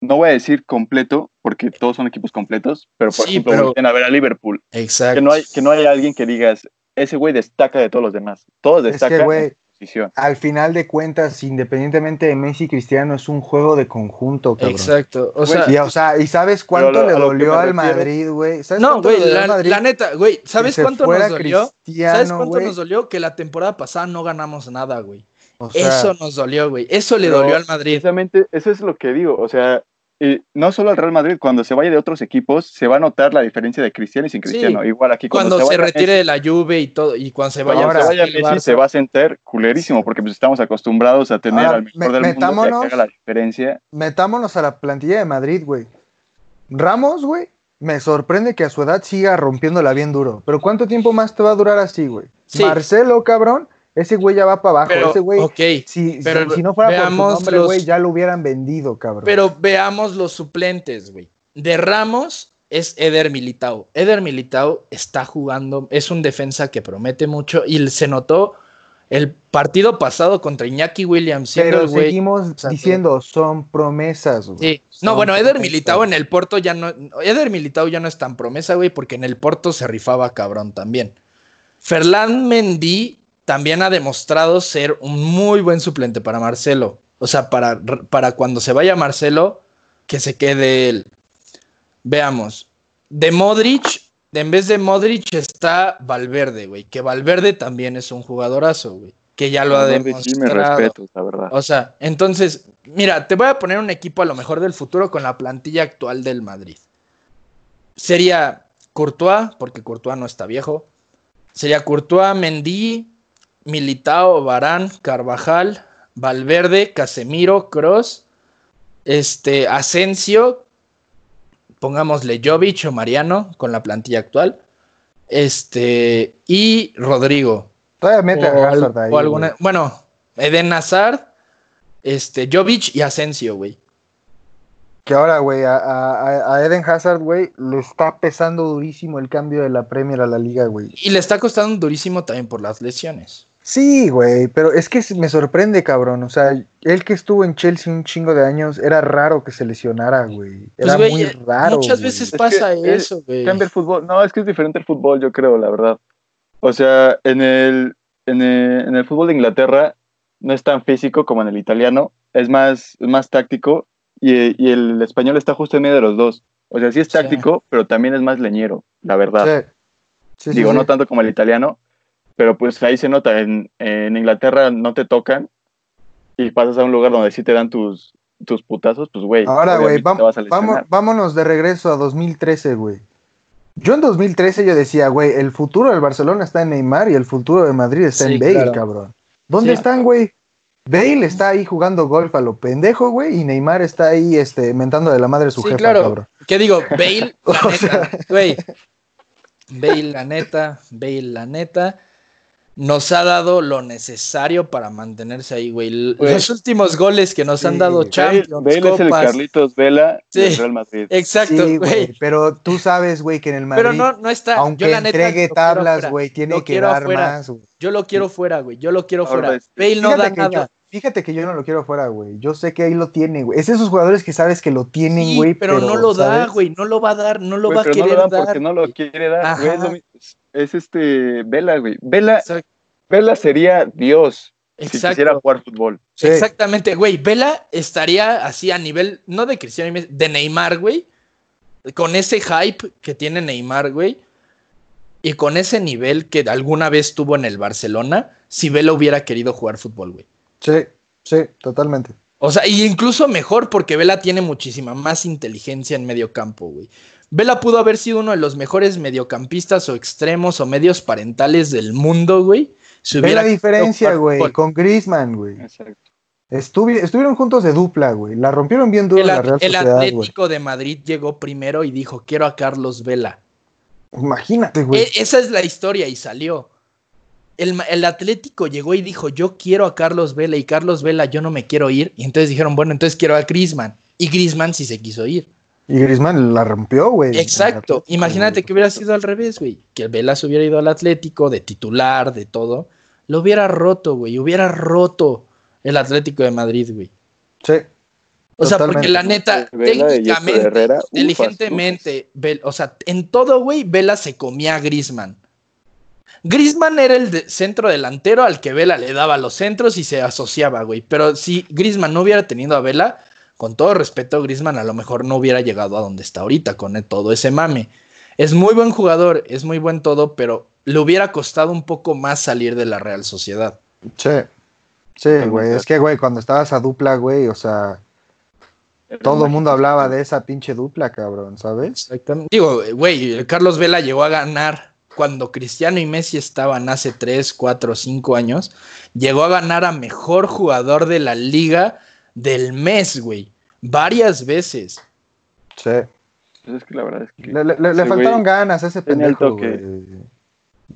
no voy a decir completo, porque todos son equipos completos, pero por Sí, ejemplo, pero- a ver a Liverpool, Exacto. que no hay, que no hay alguien que digas, ese güey destaca de todos los demás, todos Es destacan que, güey, en su posición. al final de cuentas, independientemente de Messi y Cristiano, es un juego de conjunto, cabrón. Exacto. O sea, Y, o sea, ¿y sabes cuánto lo- le dolió al Madrid, güey? ¿Sabes No, cuánto güey, le dolió la, al Madrid la neta, güey, ¿sabes cuánto nos dolió? ¿Sabes cuánto nos dolió? Que la temporada pasada no ganamos nada, güey. O sea, Eso nos dolió, güey. Eso le dolió al Madrid. Precisamente eso es lo que digo, o sea, y no solo al Real Madrid, cuando se vaya de otros equipos, se va a notar la diferencia de Cristiano y sin Cristiano. Igual aquí Cuando, cuando, se, retire Messi, de la Juve y todo, y cuando se vaya, cuando Ahora, se vaya el Messi, Barça. se va a sentir culerísimo, porque pues estamos acostumbrados a tener Ahora, al mejor me- del mundo que metámonos- haga la diferencia. metámonos a la plantilla de Madrid, güey. Ramos, güey, me sorprende que a su edad siga rompiéndola bien duro. Pero ¿cuánto tiempo más te va a durar así, güey? Sí. Marcelo, cabrón, ese güey ya va para abajo. Pero, ese güey, ok, si, pero si, si no fuera por su veamos nombre, los- güey, ya lo hubieran vendido, cabrón. pero veamos los suplentes, güey. De Ramos es Eder Militao. Eder Militao está jugando, es un defensa que promete mucho y se notó el partido pasado contra Iñaki Williams. Pero el güey- seguimos sea, diciendo, son promesas, güey. Sí. Son No, bueno, Eder promesas. Militao en el Porto ya no. Eder Militao ya no es tan promesa, güey, porque en el Porto se rifaba cabrón también. Ferland Mendy también ha demostrado ser un muy buen suplente para Marcelo. O sea, para, para cuando se vaya Marcelo, que se quede él. Veamos. De Modric, en vez de Modric está Valverde, güey. Que Valverde también es un jugadorazo, güey. Que ya lo ha Valverde, sí, me demostrado. respeto, la verdad. O sea, entonces, mira, te voy a poner un equipo a lo mejor del futuro con la plantilla actual del Madrid. Sería Courtois, porque Courtois no está viejo. Sería Courtois, Mendy, Militao, Barán, Carvajal, Valverde, Casemiro, Cross, este, Asensio, pongámosle Jovic o Mariano con la plantilla actual. Este, y Rodrigo. Todavía mete O a Hazard ahí, o alguna- bueno, Eden Hazard, este, Jovic y Asensio, güey. Que ahora, güey, a, a- a Eden Hazard, güey, le está pesando durísimo el cambio de la Premier a la Liga, güey. Y le está costando durísimo también por las lesiones. Sí, güey, pero es que me sorprende, cabrón. O sea, él que estuvo en Chelsea un chingo de años, era raro que se lesionara, güey. Pues, Era güey, muy eh, raro. muchas güey. veces Es pasa que, eh, eso, güey. Cambia el fútbol. No, es que es diferente el fútbol, yo creo, la verdad. O sea, en el, en el, en el fútbol de Inglaterra no es tan físico como en el italiano, es más, es más táctico y, y el español está justo en medio de los dos. O sea, sí es Sí. táctico, pero también es más leñero, la verdad. Sí. Sí, Digo, sí. no tanto como el italiano, pero pues ahí se nota. En, en Inglaterra no te tocan y pasas a un lugar donde sí te dan tus, tus putazos, pues güey. Ahora, güey, vamos, vámonos de regreso a 2013, güey. Yo en 2013 yo decía, güey, el futuro del Barcelona está en Neymar y el futuro de Madrid está Sí, en Bale, claro. cabrón. ¿Dónde Sí. están, güey? Bale está ahí jugando golf a lo pendejo, güey, y Neymar está ahí, este, mentando de la madre a su Sí, jefa, claro. cabrón. ¿Qué digo? Bale, la neta, güey. Bale, la neta, Bale, la neta, nos ha dado lo necesario para mantenerse ahí, güey. Güey. Los últimos goles que nos han dado Bale- Champions, Bale es el. Carlitos Vela Sí. del Real Madrid. Exacto, Sí, güey. güey, pero tú sabes, güey, que en el Madrid, Pero no, no está. aunque yo la neta entregue tablas, güey, tiene Lo que dar afuera. más, güey. Yo lo quiero fuera, güey. Yo lo quiero Ahora, fuera. Bale no Fíjate da que, nada. yo, fíjate que yo no lo quiero fuera, güey. Yo sé que ahí lo tiene, güey. Es esos jugadores que sabes que lo tienen, Sí, güey. pero, no lo da, güey. No lo va a dar, no lo Güey, va a pero no querer lo dan dar. porque no lo quiere dar. es, Ajá. es este Vela, güey. Vela, Exacto. Vela sería Dios si quisiera jugar fútbol. Sí. Exactamente, güey. Vela estaría así a nivel, no de Cristiano, Messi, de Neymar, güey. Con ese hype que tiene Neymar, güey. Y con ese nivel que alguna vez tuvo en el Barcelona, si Vela hubiera querido jugar fútbol, güey. Sí, sí, totalmente. O sea, y incluso mejor porque Vela tiene muchísima más inteligencia en medio campo, güey. Vela pudo haber sido uno de los mejores mediocampistas o extremos o medios parentales del mundo, güey. Si Ve hubiera la diferencia, güey, con Griezmann, güey. Exacto. Estuvi- estuvieron juntos de dupla, güey. La rompieron bien duro El, en la Real el Sociedad, güey. Atlético de Madrid llegó primero y dijo, quiero a Carlos Vela. Imagínate, güey. E- esa es la historia y salió. El, el Atlético llegó y dijo, yo quiero a Carlos Vela y Carlos Vela, yo no me quiero ir. Y entonces dijeron, bueno, entonces quiero a Griezmann. Y Griezmann sí se quiso ir. Y Griezmann la rompió, güey. Exacto. Imagínate que hubiera sido al revés, güey. Que Vela se hubiera ido al Atlético de titular, de todo. Lo hubiera roto, güey. Hubiera roto el Atlético de Madrid, güey. Sí. O sea, Totalmente. porque la neta, Vela técnicamente, Herrera, ufas, inteligentemente, o sea, en todo, güey, Vela se comía a Griezmann. Griezmann era el de- centro delantero al que Vela le daba los centros y se asociaba, güey. Pero si Griezmann no hubiera tenido a Vela, con todo respeto, Griezmann a lo mejor no hubiera llegado a donde está ahorita con todo ese mame. Es muy buen jugador, es muy buen todo, pero le hubiera costado un poco más salir de la Real Sociedad. Sí. Sí, güey. Es que, güey, cuando estaba esa dupla, güey, o sea, todo el mundo hablaba de esa pinche dupla, cabrón, ¿sabes? Exactamente. Digo, güey, Carlos Vela llegó a ganar cuando Cristiano y Messi estaban hace 3, 4, 5 años. Llegó a ganar a mejor jugador de la liga del mes, güey. Varias veces. Sí. Pues es que la verdad es que. Le, le- le- faltaron ganas a ese pendejo, güey.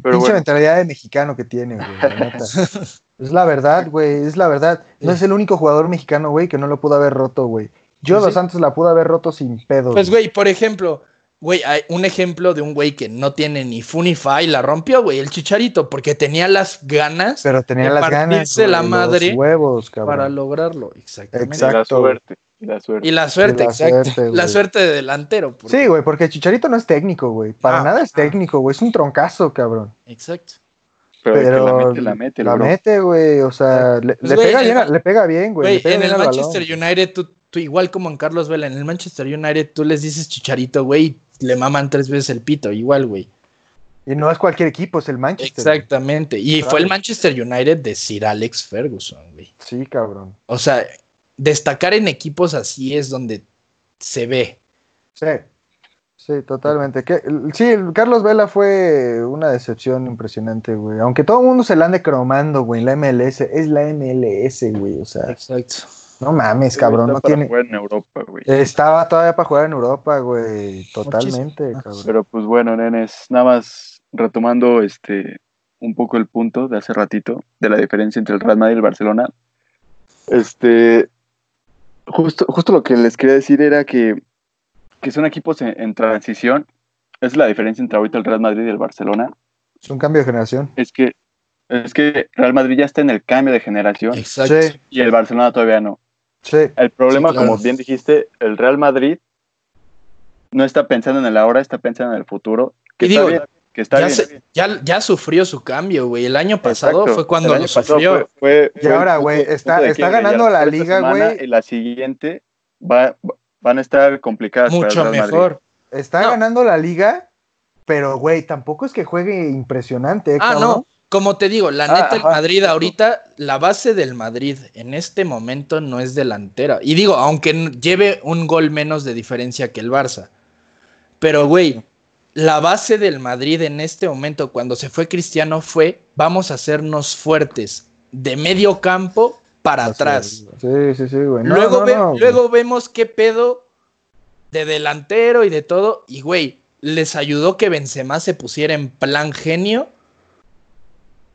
Pero Pinche bueno, mentalidad de mexicano que tiene, güey. la neta. es la verdad, güey. Es la verdad. No es el único jugador mexicano, güey, que no lo pudo haber roto, güey. Yo Pues los sí. Santos la pudo haber roto sin pedo. Pues, güey, por ejemplo, güey, hay un ejemplo de un güey que no tiene ni fu ni fa y la rompió, güey, el chicharito, porque tenía las ganas Pero tenía de las ganas. partirse la güey, madre los huevos, cabrón. para lograrlo. Exactamente. y la Exacto. suerte. Y la suerte. Y la suerte, Y la exacto. suerte, la güey. suerte de delantero. porque- Sí, güey, porque Chicharito no es técnico, güey. Para Ah, nada es ah. técnico, güey. Es un troncazo, cabrón. Exacto. Pero, Pero la mete, la mete, la bro. mete, güey. O sea, le, Pues, le güey, pega en bien, le pega bien, güey. le Güey, pega en el Manchester balón. United, tú, tú igual como en Carlos Vela, en el Manchester United tú les dices chicharito, güey, y le maman tres veces el pito, igual, güey. Y no es cualquier equipo, es el Manchester. Exactamente. Y Claro. fue el Manchester United de Sir Alex Ferguson, güey. Sí, cabrón. O sea, destacar en equipos así es donde se ve. Sí. Sí, totalmente. Que, sí, Carlos Vela fue una decepción impresionante, güey. Aunque todo el mundo se la ande cromando, güey. La MLS es la MLS, güey. O sea, Exacto. No mames, cabrón. No para tiene. jugar en Europa, güey. Estaba todavía para jugar en Europa, güey. Totalmente, Muchísimo. cabrón. Pero pues bueno, nenes, nada más retomando este un poco el punto de hace ratito de la diferencia entre el Real Madrid y el Barcelona. Este justo, justo lo que les quería decir era que, que son equipos en, en transición. Es la diferencia entre ahorita el Real Madrid y el Barcelona. Es un cambio de generación. Es que es que Real Madrid ya está en el cambio de generación Exacto. Y el Barcelona todavía no. Sí. El problema, Sí, claro. como bien dijiste, el Real Madrid no está pensando en el ahora, está pensando en el futuro. Que Y está digo, bien, que está ya, bien. se- ya, ya sufrió su cambio, güey. El año pasado Exacto. fue cuando lo sufrió. fue- fue- Y fue ahora, güey, está- está ganando la liga, güey. Y la siguiente va, van a estar complicadas para el Mucho Madrid. mejor. Está No. ganando la liga, pero, güey, tampoco es que juegue impresionante. ¿eh, Ah, cabrón? no. Como te digo, la Ah, neta, el Madrid ahorita, la base del Madrid en este momento no es delantera. Y digo, aunque lleve un gol menos de diferencia que el Barça. Pero, güey, la base del Madrid en este momento, cuando se fue Cristiano, fue vamos a hacernos fuertes de medio campo para atrás. Sí, sí, sí, güey. No, luego, no, ve- no, güey. luego vemos qué pedo de delantero y de todo. Y, güey, les ayudó que Benzema se pusiera en plan genio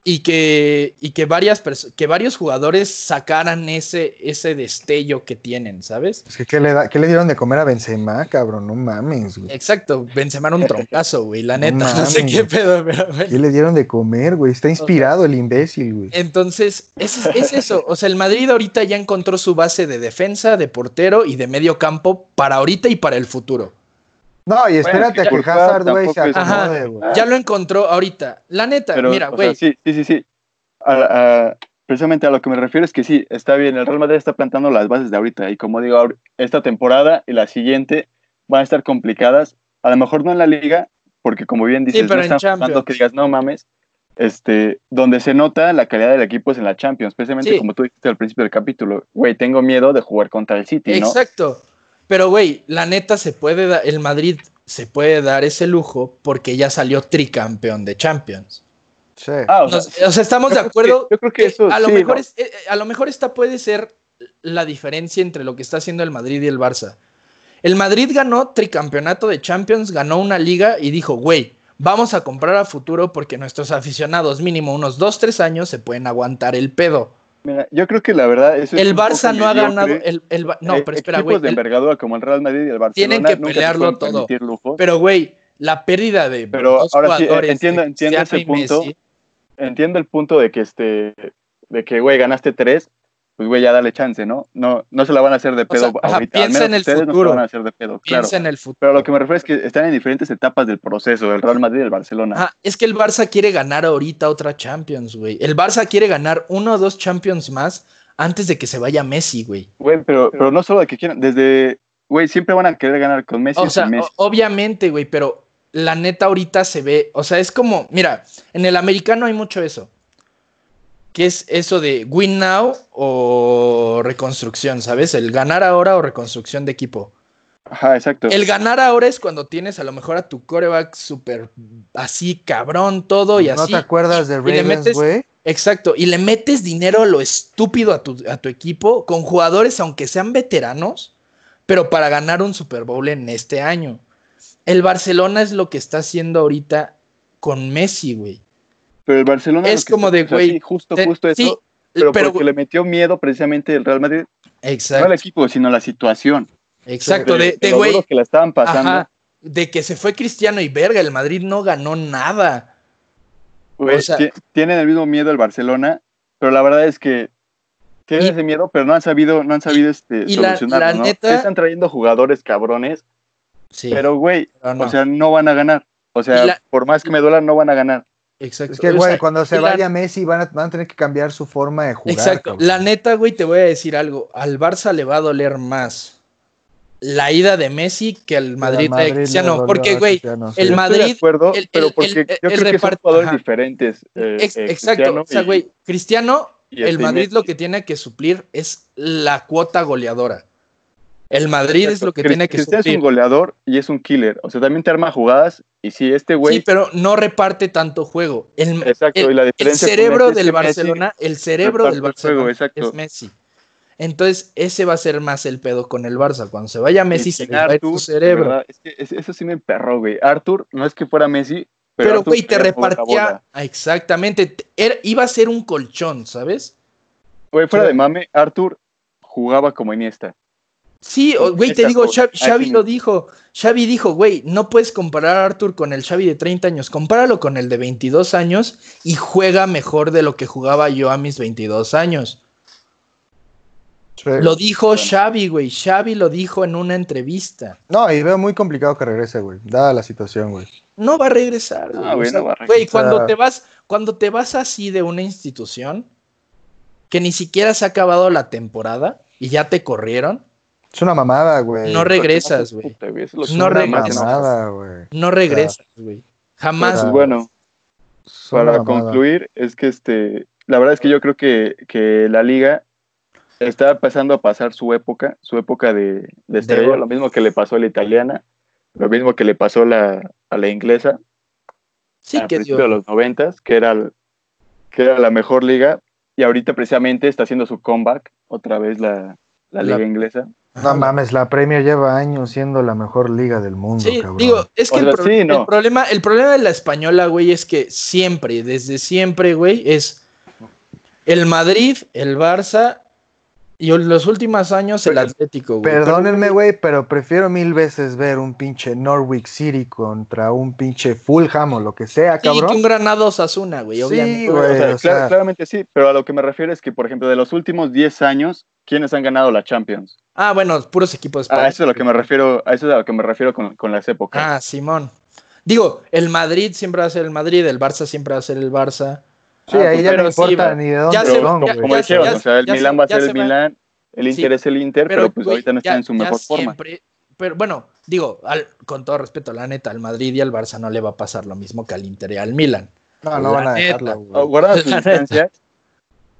y que, y que, varias que varios jugadores sacaran ese, ese destello que tienen, ¿sabes? Es que, ¿qué le, da- qué le dieron de comer a Benzema, cabrón? No mames, güey. Exacto, Benzema era un troncazo, güey, la neta, no sé qué pedo, pero bueno. ¿Qué le dieron de comer, güey? Está inspirado el imbécil, güey. Entonces, es, es eso. O sea, el Madrid ahorita ya encontró su base de defensa, de portero y de medio campo para ahorita y para el futuro. No, y espérate que a que Hazard, güey, se acomode, Ajá. güey. Ya lo encontró ahorita. La neta, Pero, mira, sea, güey. sí, sí, sí, sí. A- a- precisamente a lo que me refiero es que sí, está bien. El Real Madrid está plantando las bases de ahorita. Y como digo, esta temporada y la siguiente van a estar complicadas. A lo mejor no en la liga, porque como bien dices, pero no en están jugando que digas, no mames. Este, donde se nota la calidad del equipo es en la Champions, precisamente Sí. como tú dijiste al principio del capítulo. Güey, tengo miedo de jugar contra el City, ¿no? Exacto. Pero, güey, la neta se puede dar, el Madrid se puede dar ese lujo porque ya salió tricampeón de Champions. Sí. Ah, o sea, Nos- o sea, estamos de acuerdo. que- yo creo que eso a lo sí, mejor ¿no? es- eh, a lo mejor esta puede ser la diferencia entre lo que está haciendo el Madrid y el Barça. El Madrid ganó tricampeonato de Champions, ganó una liga y dijo, güey, vamos a comprar a futuro porque nuestros aficionados mínimo unos 2, 3 años se pueden aguantar el pedo. Mira, yo creo que la verdad es El Barça no ha ganado el, el no, pero espera, güey. de envergadura como el Real Madrid y el Barcelona Tienen que pelearlo todo. Pero güey, la pérdida de Pero dos ahora sí, eh, entiendo- entiendo ese punto. Messi, Entiendo el punto de que este de que güey ganaste tres, pues güey ya dale chance, ¿no? No no se la van a hacer de pedo sea, ajá, ahorita. Al piensa menos en el ustedes no se futuro. van a hacer de pedo, claro. piensa en el futuro. Pero lo que me refiero es que están en diferentes etapas del proceso, el Real Madrid y el Barcelona. Ajá, es que el Barça quiere ganar ahorita otra Champions, güey. El Barça quiere ganar uno o dos Champions más antes de que se vaya Messi, güey. Güey, pero, pero no solo de que quieran, desde, güey, siempre van a querer ganar con Messi O sea, Messi. obviamente, güey, pero la neta ahorita se ve, o sea, es como, mira, en el americano hay mucho eso. Que es eso de win now o reconstrucción, ¿sabes? El ganar ahora o reconstrucción de equipo. Ajá, exacto. El ganar ahora es cuando tienes a lo mejor a tu coreback súper así, cabrón, todo y ¿No así. te acuerdas de Ravens, metes- güey? Exacto, y le metes dinero a lo estúpido a tu, a tu equipo con jugadores, aunque sean veteranos, pero para ganar un Super Bowl en este año. El Barcelona es lo que está haciendo ahorita con Messi, güey. Pero el Barcelona Es como de, güey, sí, justo, te- justo eso. sí, pero, pero, porque le metió miedo precisamente el Real Madrid, no al equipo, sino la situación. exacto, De- de, de güey, que la estaban pasando. ajá, de que se fue Cristiano y verga, el Madrid no ganó nada. Güey, O sea- ti- tienen el mismo miedo el Barcelona, pero la verdad es que tienen Y- ese miedo, pero no han sabido, no han sabido este, la- solucionarlo, la ¿no? neta- Están trayendo jugadores cabrones, Sí, pero güey, pero no. o sea, no van a ganar. O sea, la- por más que me duela, no van a ganar. Exacto. Es que, O güey, sea, cuando se la- vaya Messi van a, van a tener que cambiar su forma de jugar. Exacto. cabrón. La neta, güey, te voy a decir algo. Al Barça le va a doler más la ida de Messi que al Madrid, Madrid de Cristiano. Porque, güey, Cristiano, sí. el Yo estoy de Madrid. acuerdo, el- pero porque el- yo el creo que son repart- jugadores ajá. diferentes. eh, ex- eh, exacto. O sea, y- güey, Cristiano, el este Madrid Messi. lo que tiene que suplir es la cuota goleadora. El Madrid es lo que tiene que Cristiano es un goleador y es un killer. O sea, también te arma jugadas y si este güey... Sí, pero no reparte tanto juego. El, Exacto, el- y la el diferencia con cerebro del Messi Barcelona, el cerebro del el juego, Barcelona es Messi. Entonces, ese va a ser más el pedo con el Barça. Cuando se vaya Messi, y se le va tu cerebro. verdad, es que es- eso sí me emperró, güey. Arthur no es que fuera Messi, pero, güey, te repartía. Ah, Exactamente. era- iba a ser un colchón, ¿sabes? Güey, fuera de mame, Arthur jugaba como Iniesta. Sí, güey, te digo. Xavi, lo dijo. Xavi dijo, güey, no puedes comparar a Arthur con el Xavi de 30 años. Compáralo con el de 22 años y juega mejor de lo que jugaba yo a mis 22 años. Sí. Lo dijo Xavi, güey. Xavi lo dijo en una entrevista. No, y veo muy complicado que regrese, güey. Dada la situación, güey. No va a regresar, güey. No, güey, O sea, no va a güey, regresar. cuando te vas, cuando te vas así de una institución que ni siquiera se ha acabado la temporada y ya te corrieron, Es una mamada, güey. No regresas, güey. No mamada, güey. no regresas, güey. Jamás. Pues bueno, para mamada. concluir, es que este, la verdad es que yo creo que, que la liga está empezando a pasar su época, su época de, de estrella, lo mismo que le pasó a la italiana, lo mismo que le pasó a la, a la inglesa, sí a que principios de los noventas, que era, el- que era la mejor liga, y ahorita precisamente está haciendo su comeback, otra vez la, la La- liga inglesa. No mames, la Premier lleva años siendo la mejor liga del mundo, Sí, cabrón. digo, es que O el, sea, pro- sí, no. el problema, el problema de la española, güey, es que siempre, desde siempre, güey, es el Madrid, el Barça y en los últimos años el Atlético, güey. Perdónenme, güey, pero prefiero mil veces ver un pinche Norwich City contra un pinche Fulham o lo que sea, Sí, que un cabrón. Granado Osasuna, güey, Sí, obviamente. güey. O sea, o sea- clar- claramente sí, pero a lo que me refiero es que, por ejemplo, de los últimos 10 años, ¿quiénes han ganado la Champions? Ah, bueno, puros equipos A españoles. eso es a lo que me refiero, a eso es a lo que me refiero con, con las épocas. Ah, Simón. Digo, el Madrid siempre va a ser el Madrid, el Barça siempre va a ser el Barça. Sí, Ah, ahí ya no importa ni de dónde ya Pero se- como, ya- güey. como ya- dijeron, ya- o sea, el ya Milán va a ser se el Milán, el Inter Sí, es el Inter, pero, pues ahorita no ya- están en su mejor forma. siempre- Pero bueno, digo, al- con todo respeto, la neta, al Madrid y al Barça no le va a pasar lo mismo que al Inter y al Milan. No, no van a dejarlo, Ah, güey. Guardan su La neta. distancia,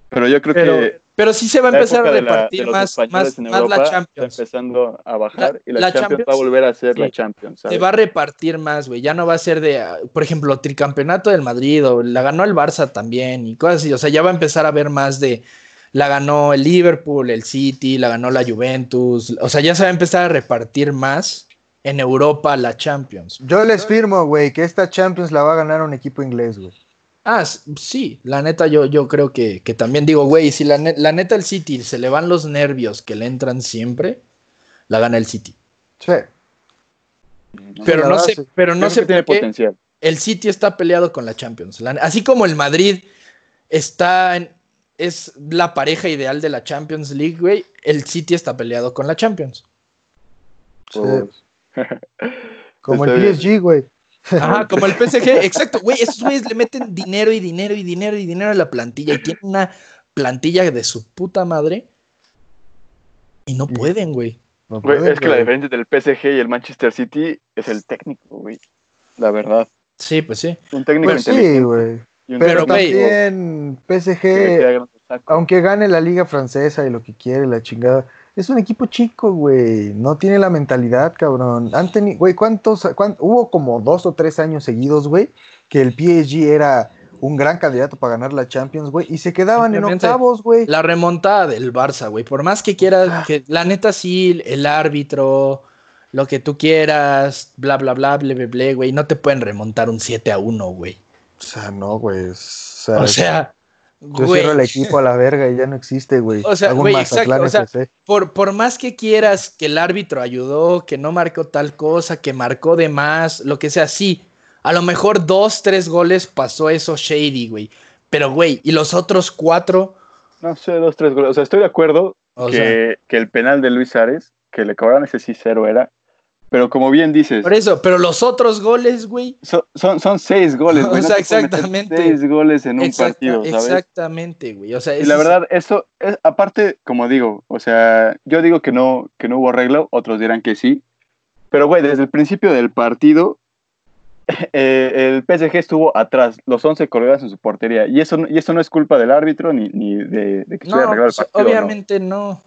pero yo creo Pero, que pero sí se va a empezar a la- repartir más, más, más la está Champions. empezando a bajar La- y la, la Champions, Champions, va a volver a ser sí. la Champions. Se va a repartir más, güey. Ya no va a ser de, ah, por ejemplo, tricampeonato del Madrid o la ganó el Barça también y cosas así. O sea, ya va a empezar a ver más de la ganó el Liverpool, el City, la ganó la Juventus. O sea, ya se va a empezar a repartir más en Europa la Champions. Yo les firmo, güey, que esta Champions la va a ganar un equipo inglés, güey. Ah, sí, la neta yo, yo creo que, que también digo, güey, si la, ne- la neta el City se le van los nervios que le entran siempre, la gana el City. Sí. ¿no? Pero no sé, pero no sé que tiene por qué potencial. el City está peleado con la Champions. La- así como el Madrid está en, es la pareja ideal de la Champions League, güey, el City está peleado con la Champions. Sí. Pues, Como Está el. PSG, güey. Ajá, como el PSG, exacto, güey, esos güeyes le meten dinero y dinero y dinero y dinero a la plantilla y tienen una plantilla de su puta madre y no pueden, güey. No Güey, pueden, es que la diferencia del PSG y el Manchester City es el técnico, güey. La verdad. Sí, pues sí. Un técnico Pues sí, güey. y un Pero Pero, güey, también PSG, aunque gane la liga francesa y lo que quiere, la chingada, es un equipo chico, güey. No tiene la mentalidad, cabrón. Han güey, ¿cuántos, cuán- hubo como dos o tres años seguidos, güey, que el PSG era un gran candidato para ganar la Champions, güey, y se quedaban en octavos, güey. La remontada del Barça, güey. Por más que quieras, que la neta sí, el árbitro, lo que tú quieras, bla, bla, bla, bla, bla, bla, güey. No te pueden remontar un 7 a 1, güey. O sea, no, güey. O sea, O sea, yo güey. cierro el equipo a la verga y ya no existe, güey. O sea, güey, exacto, o. Por, por más que quieras que el árbitro ayudó, que no marcó tal cosa, que marcó de más, lo que sea, sí. A lo mejor dos, tres goles pasó eso shady, güey. Pero, güey, y los otros cuatro, No sé, dos, tres goles. O sea, estoy de acuerdo que, sea, que el penal de Luis Ares, que le cobraron ese sí cero era. Pero como bien dices, por eso, pero los otros goles, güey. son, son, son seis goles, güey. O no sea, meter exactamente. Seis goles en un Exacta- partido, ¿sabes? Exactamente, güey. O sea, Y la verdad, eso, es, aparte, como digo, o sea, yo digo que no, que no hubo arreglo, otros dirán que sí. Pero, güey, desde el principio del partido, eh, el PSG estuvo atrás, los 11 colgados en su portería. Y eso, no- y eso no es culpa del árbitro ni, ni de, de que se haya No, arreglado el pues, partido. ¿no? obviamente no.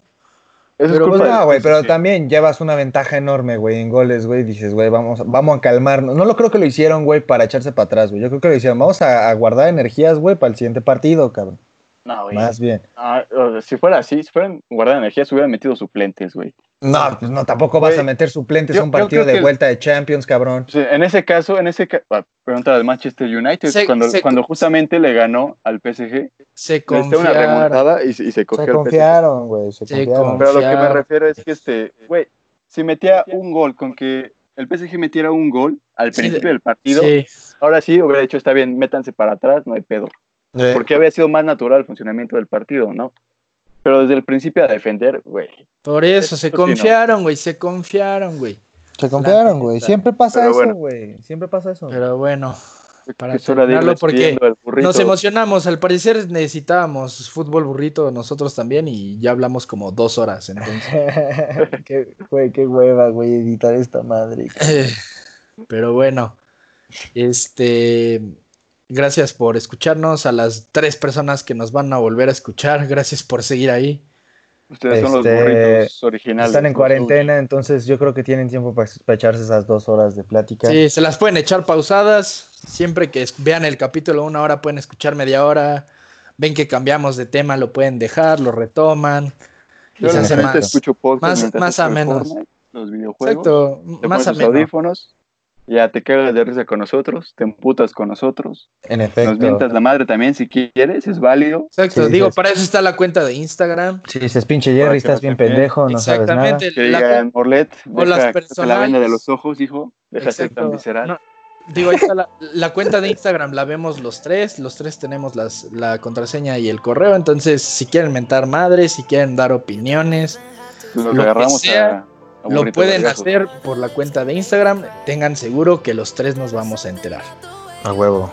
Eso pero, es culpa Pues no, güey, pero también llevas una ventaja enorme, güey, en goles, güey. Dices, güey, vamos, vamos a calmarnos. No lo creo que lo hicieron, güey, para echarse para atrás, güey. Yo creo que lo hicieron. Vamos a, a guardar energías, güey, para el siguiente partido, cabrón. No, güey. Más bien. Ah, si fuera así, si fueran guardar energía, se hubieran metido suplentes, güey. No, pues no, tampoco vas a meter suplentes yo- a un partido de el- vuelta de Champions, cabrón. En ese caso, en ese caso, pregunta del Manchester United, Se- cuando, se- cuando justamente le ganó al PSG, Se necesitó una confiaron. remontada y, se- y se cogió confiaron, güey, se Se confiaron. Pero a lo que me refiero es que, este, güey, si metía un gol, con que el PSG metiera un gol al Sí, principio del partido, Sí. ahora sí hubiera dicho, está bien, métanse para atrás, no hay pedo. Porque había sido más natural el funcionamiento del partido, ¿no? Pero desde el principio a defender, güey. Por eso, se confiaron, güey, se confiaron, güey. Se confiaron, güey. Siempre pasa Pero eso, bueno. güey. Siempre pasa eso. Pero bueno, Para es hora de ir terminarlo, porque nos emocionamos. Al parecer necesitábamos fútbol burrito nosotros también y ya hablamos como dos horas. Entonces, qué, güey, qué hueva, güey, editar esta madre. pero bueno, este, gracias por escucharnos. A las tres personas que nos van a volver a escuchar, gracias por seguir ahí. Ustedes son los Este, burritos originales. Están en cuarentena, entonces yo creo que tienen tiempo para echarse esas dos horas de plática. Sí, se las pueden echar pausadas. Siempre que vean el capítulo una hora, pueden escuchar media hora. Ven que cambiamos de tema, lo pueden dejar, lo retoman. Yo hace gente más, escucho podcast más-. Fortnite, Los videojuegos. Exacto, más ameno. audífonos, ya te cagas de risa con nosotros, te emputas con nosotros, En nos efecto. mientas la madre también si quieres, es válido. Exacto, Sí, digo, sí. para eso está la cuenta de Instagram. Si dices pinche Jerry, que estás nos bien pendejo, no sabes nada. Exactamente. Que la Morlet, o las quítate la venda de los ojos, hijo, deja de ser Exacto. tan visceral. No, digo, ahí está la, la cuenta de Instagram, la vemos los tres. Los tres tenemos las, la contraseña y el correo. Entonces, si quieren mentar madres, si quieren dar opiniones, Nos lo que agarramos sea, a, a lo pueden hacer por la cuenta de Instagram. Tengan seguro que los tres nos vamos a enterar. A huevo.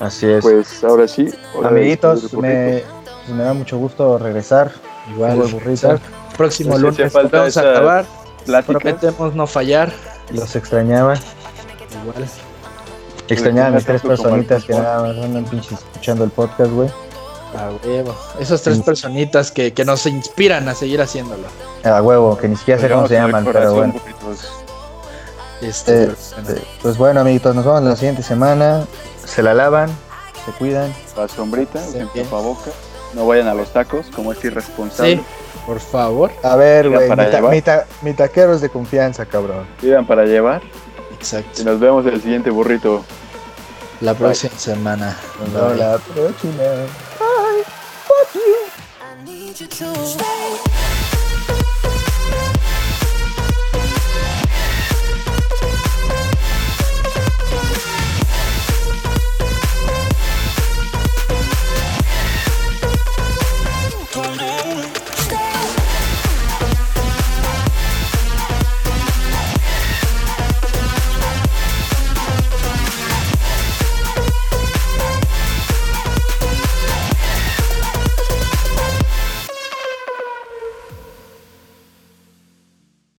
Así es. Pues ahora sí. Amiguitos, despedir me, da mucho gusto regresar. Igual, burrito. exacto. próximo lunes falta vamos a acabar. Pláticas. Prometemos no fallar. Los extrañaba. Igual. Extrañaba a mis tres personitas que nada más andan pinches escuchando el podcast, güey. A huevo. Esas tres personitas que, que nos inspiran a seguir haciéndolo. A huevo, que ni siquiera sé cómo se llaman, pero bueno. Este, Eh, eh, pues bueno, amiguitos, nos vemos la siguiente semana. Se la lavan, se cuidan. La sombrita, usen tapaboca. No vayan a los tacos, como es irresponsable. sí, por favor. A ver, güey, mi, ta- llevar. mi ta- mi taquero es de confianza, cabrón. Pidan para llevar. Exacto. Y nos vemos el siguiente burrito. La próxima semana. Nos vemos la próxima. Fuck you.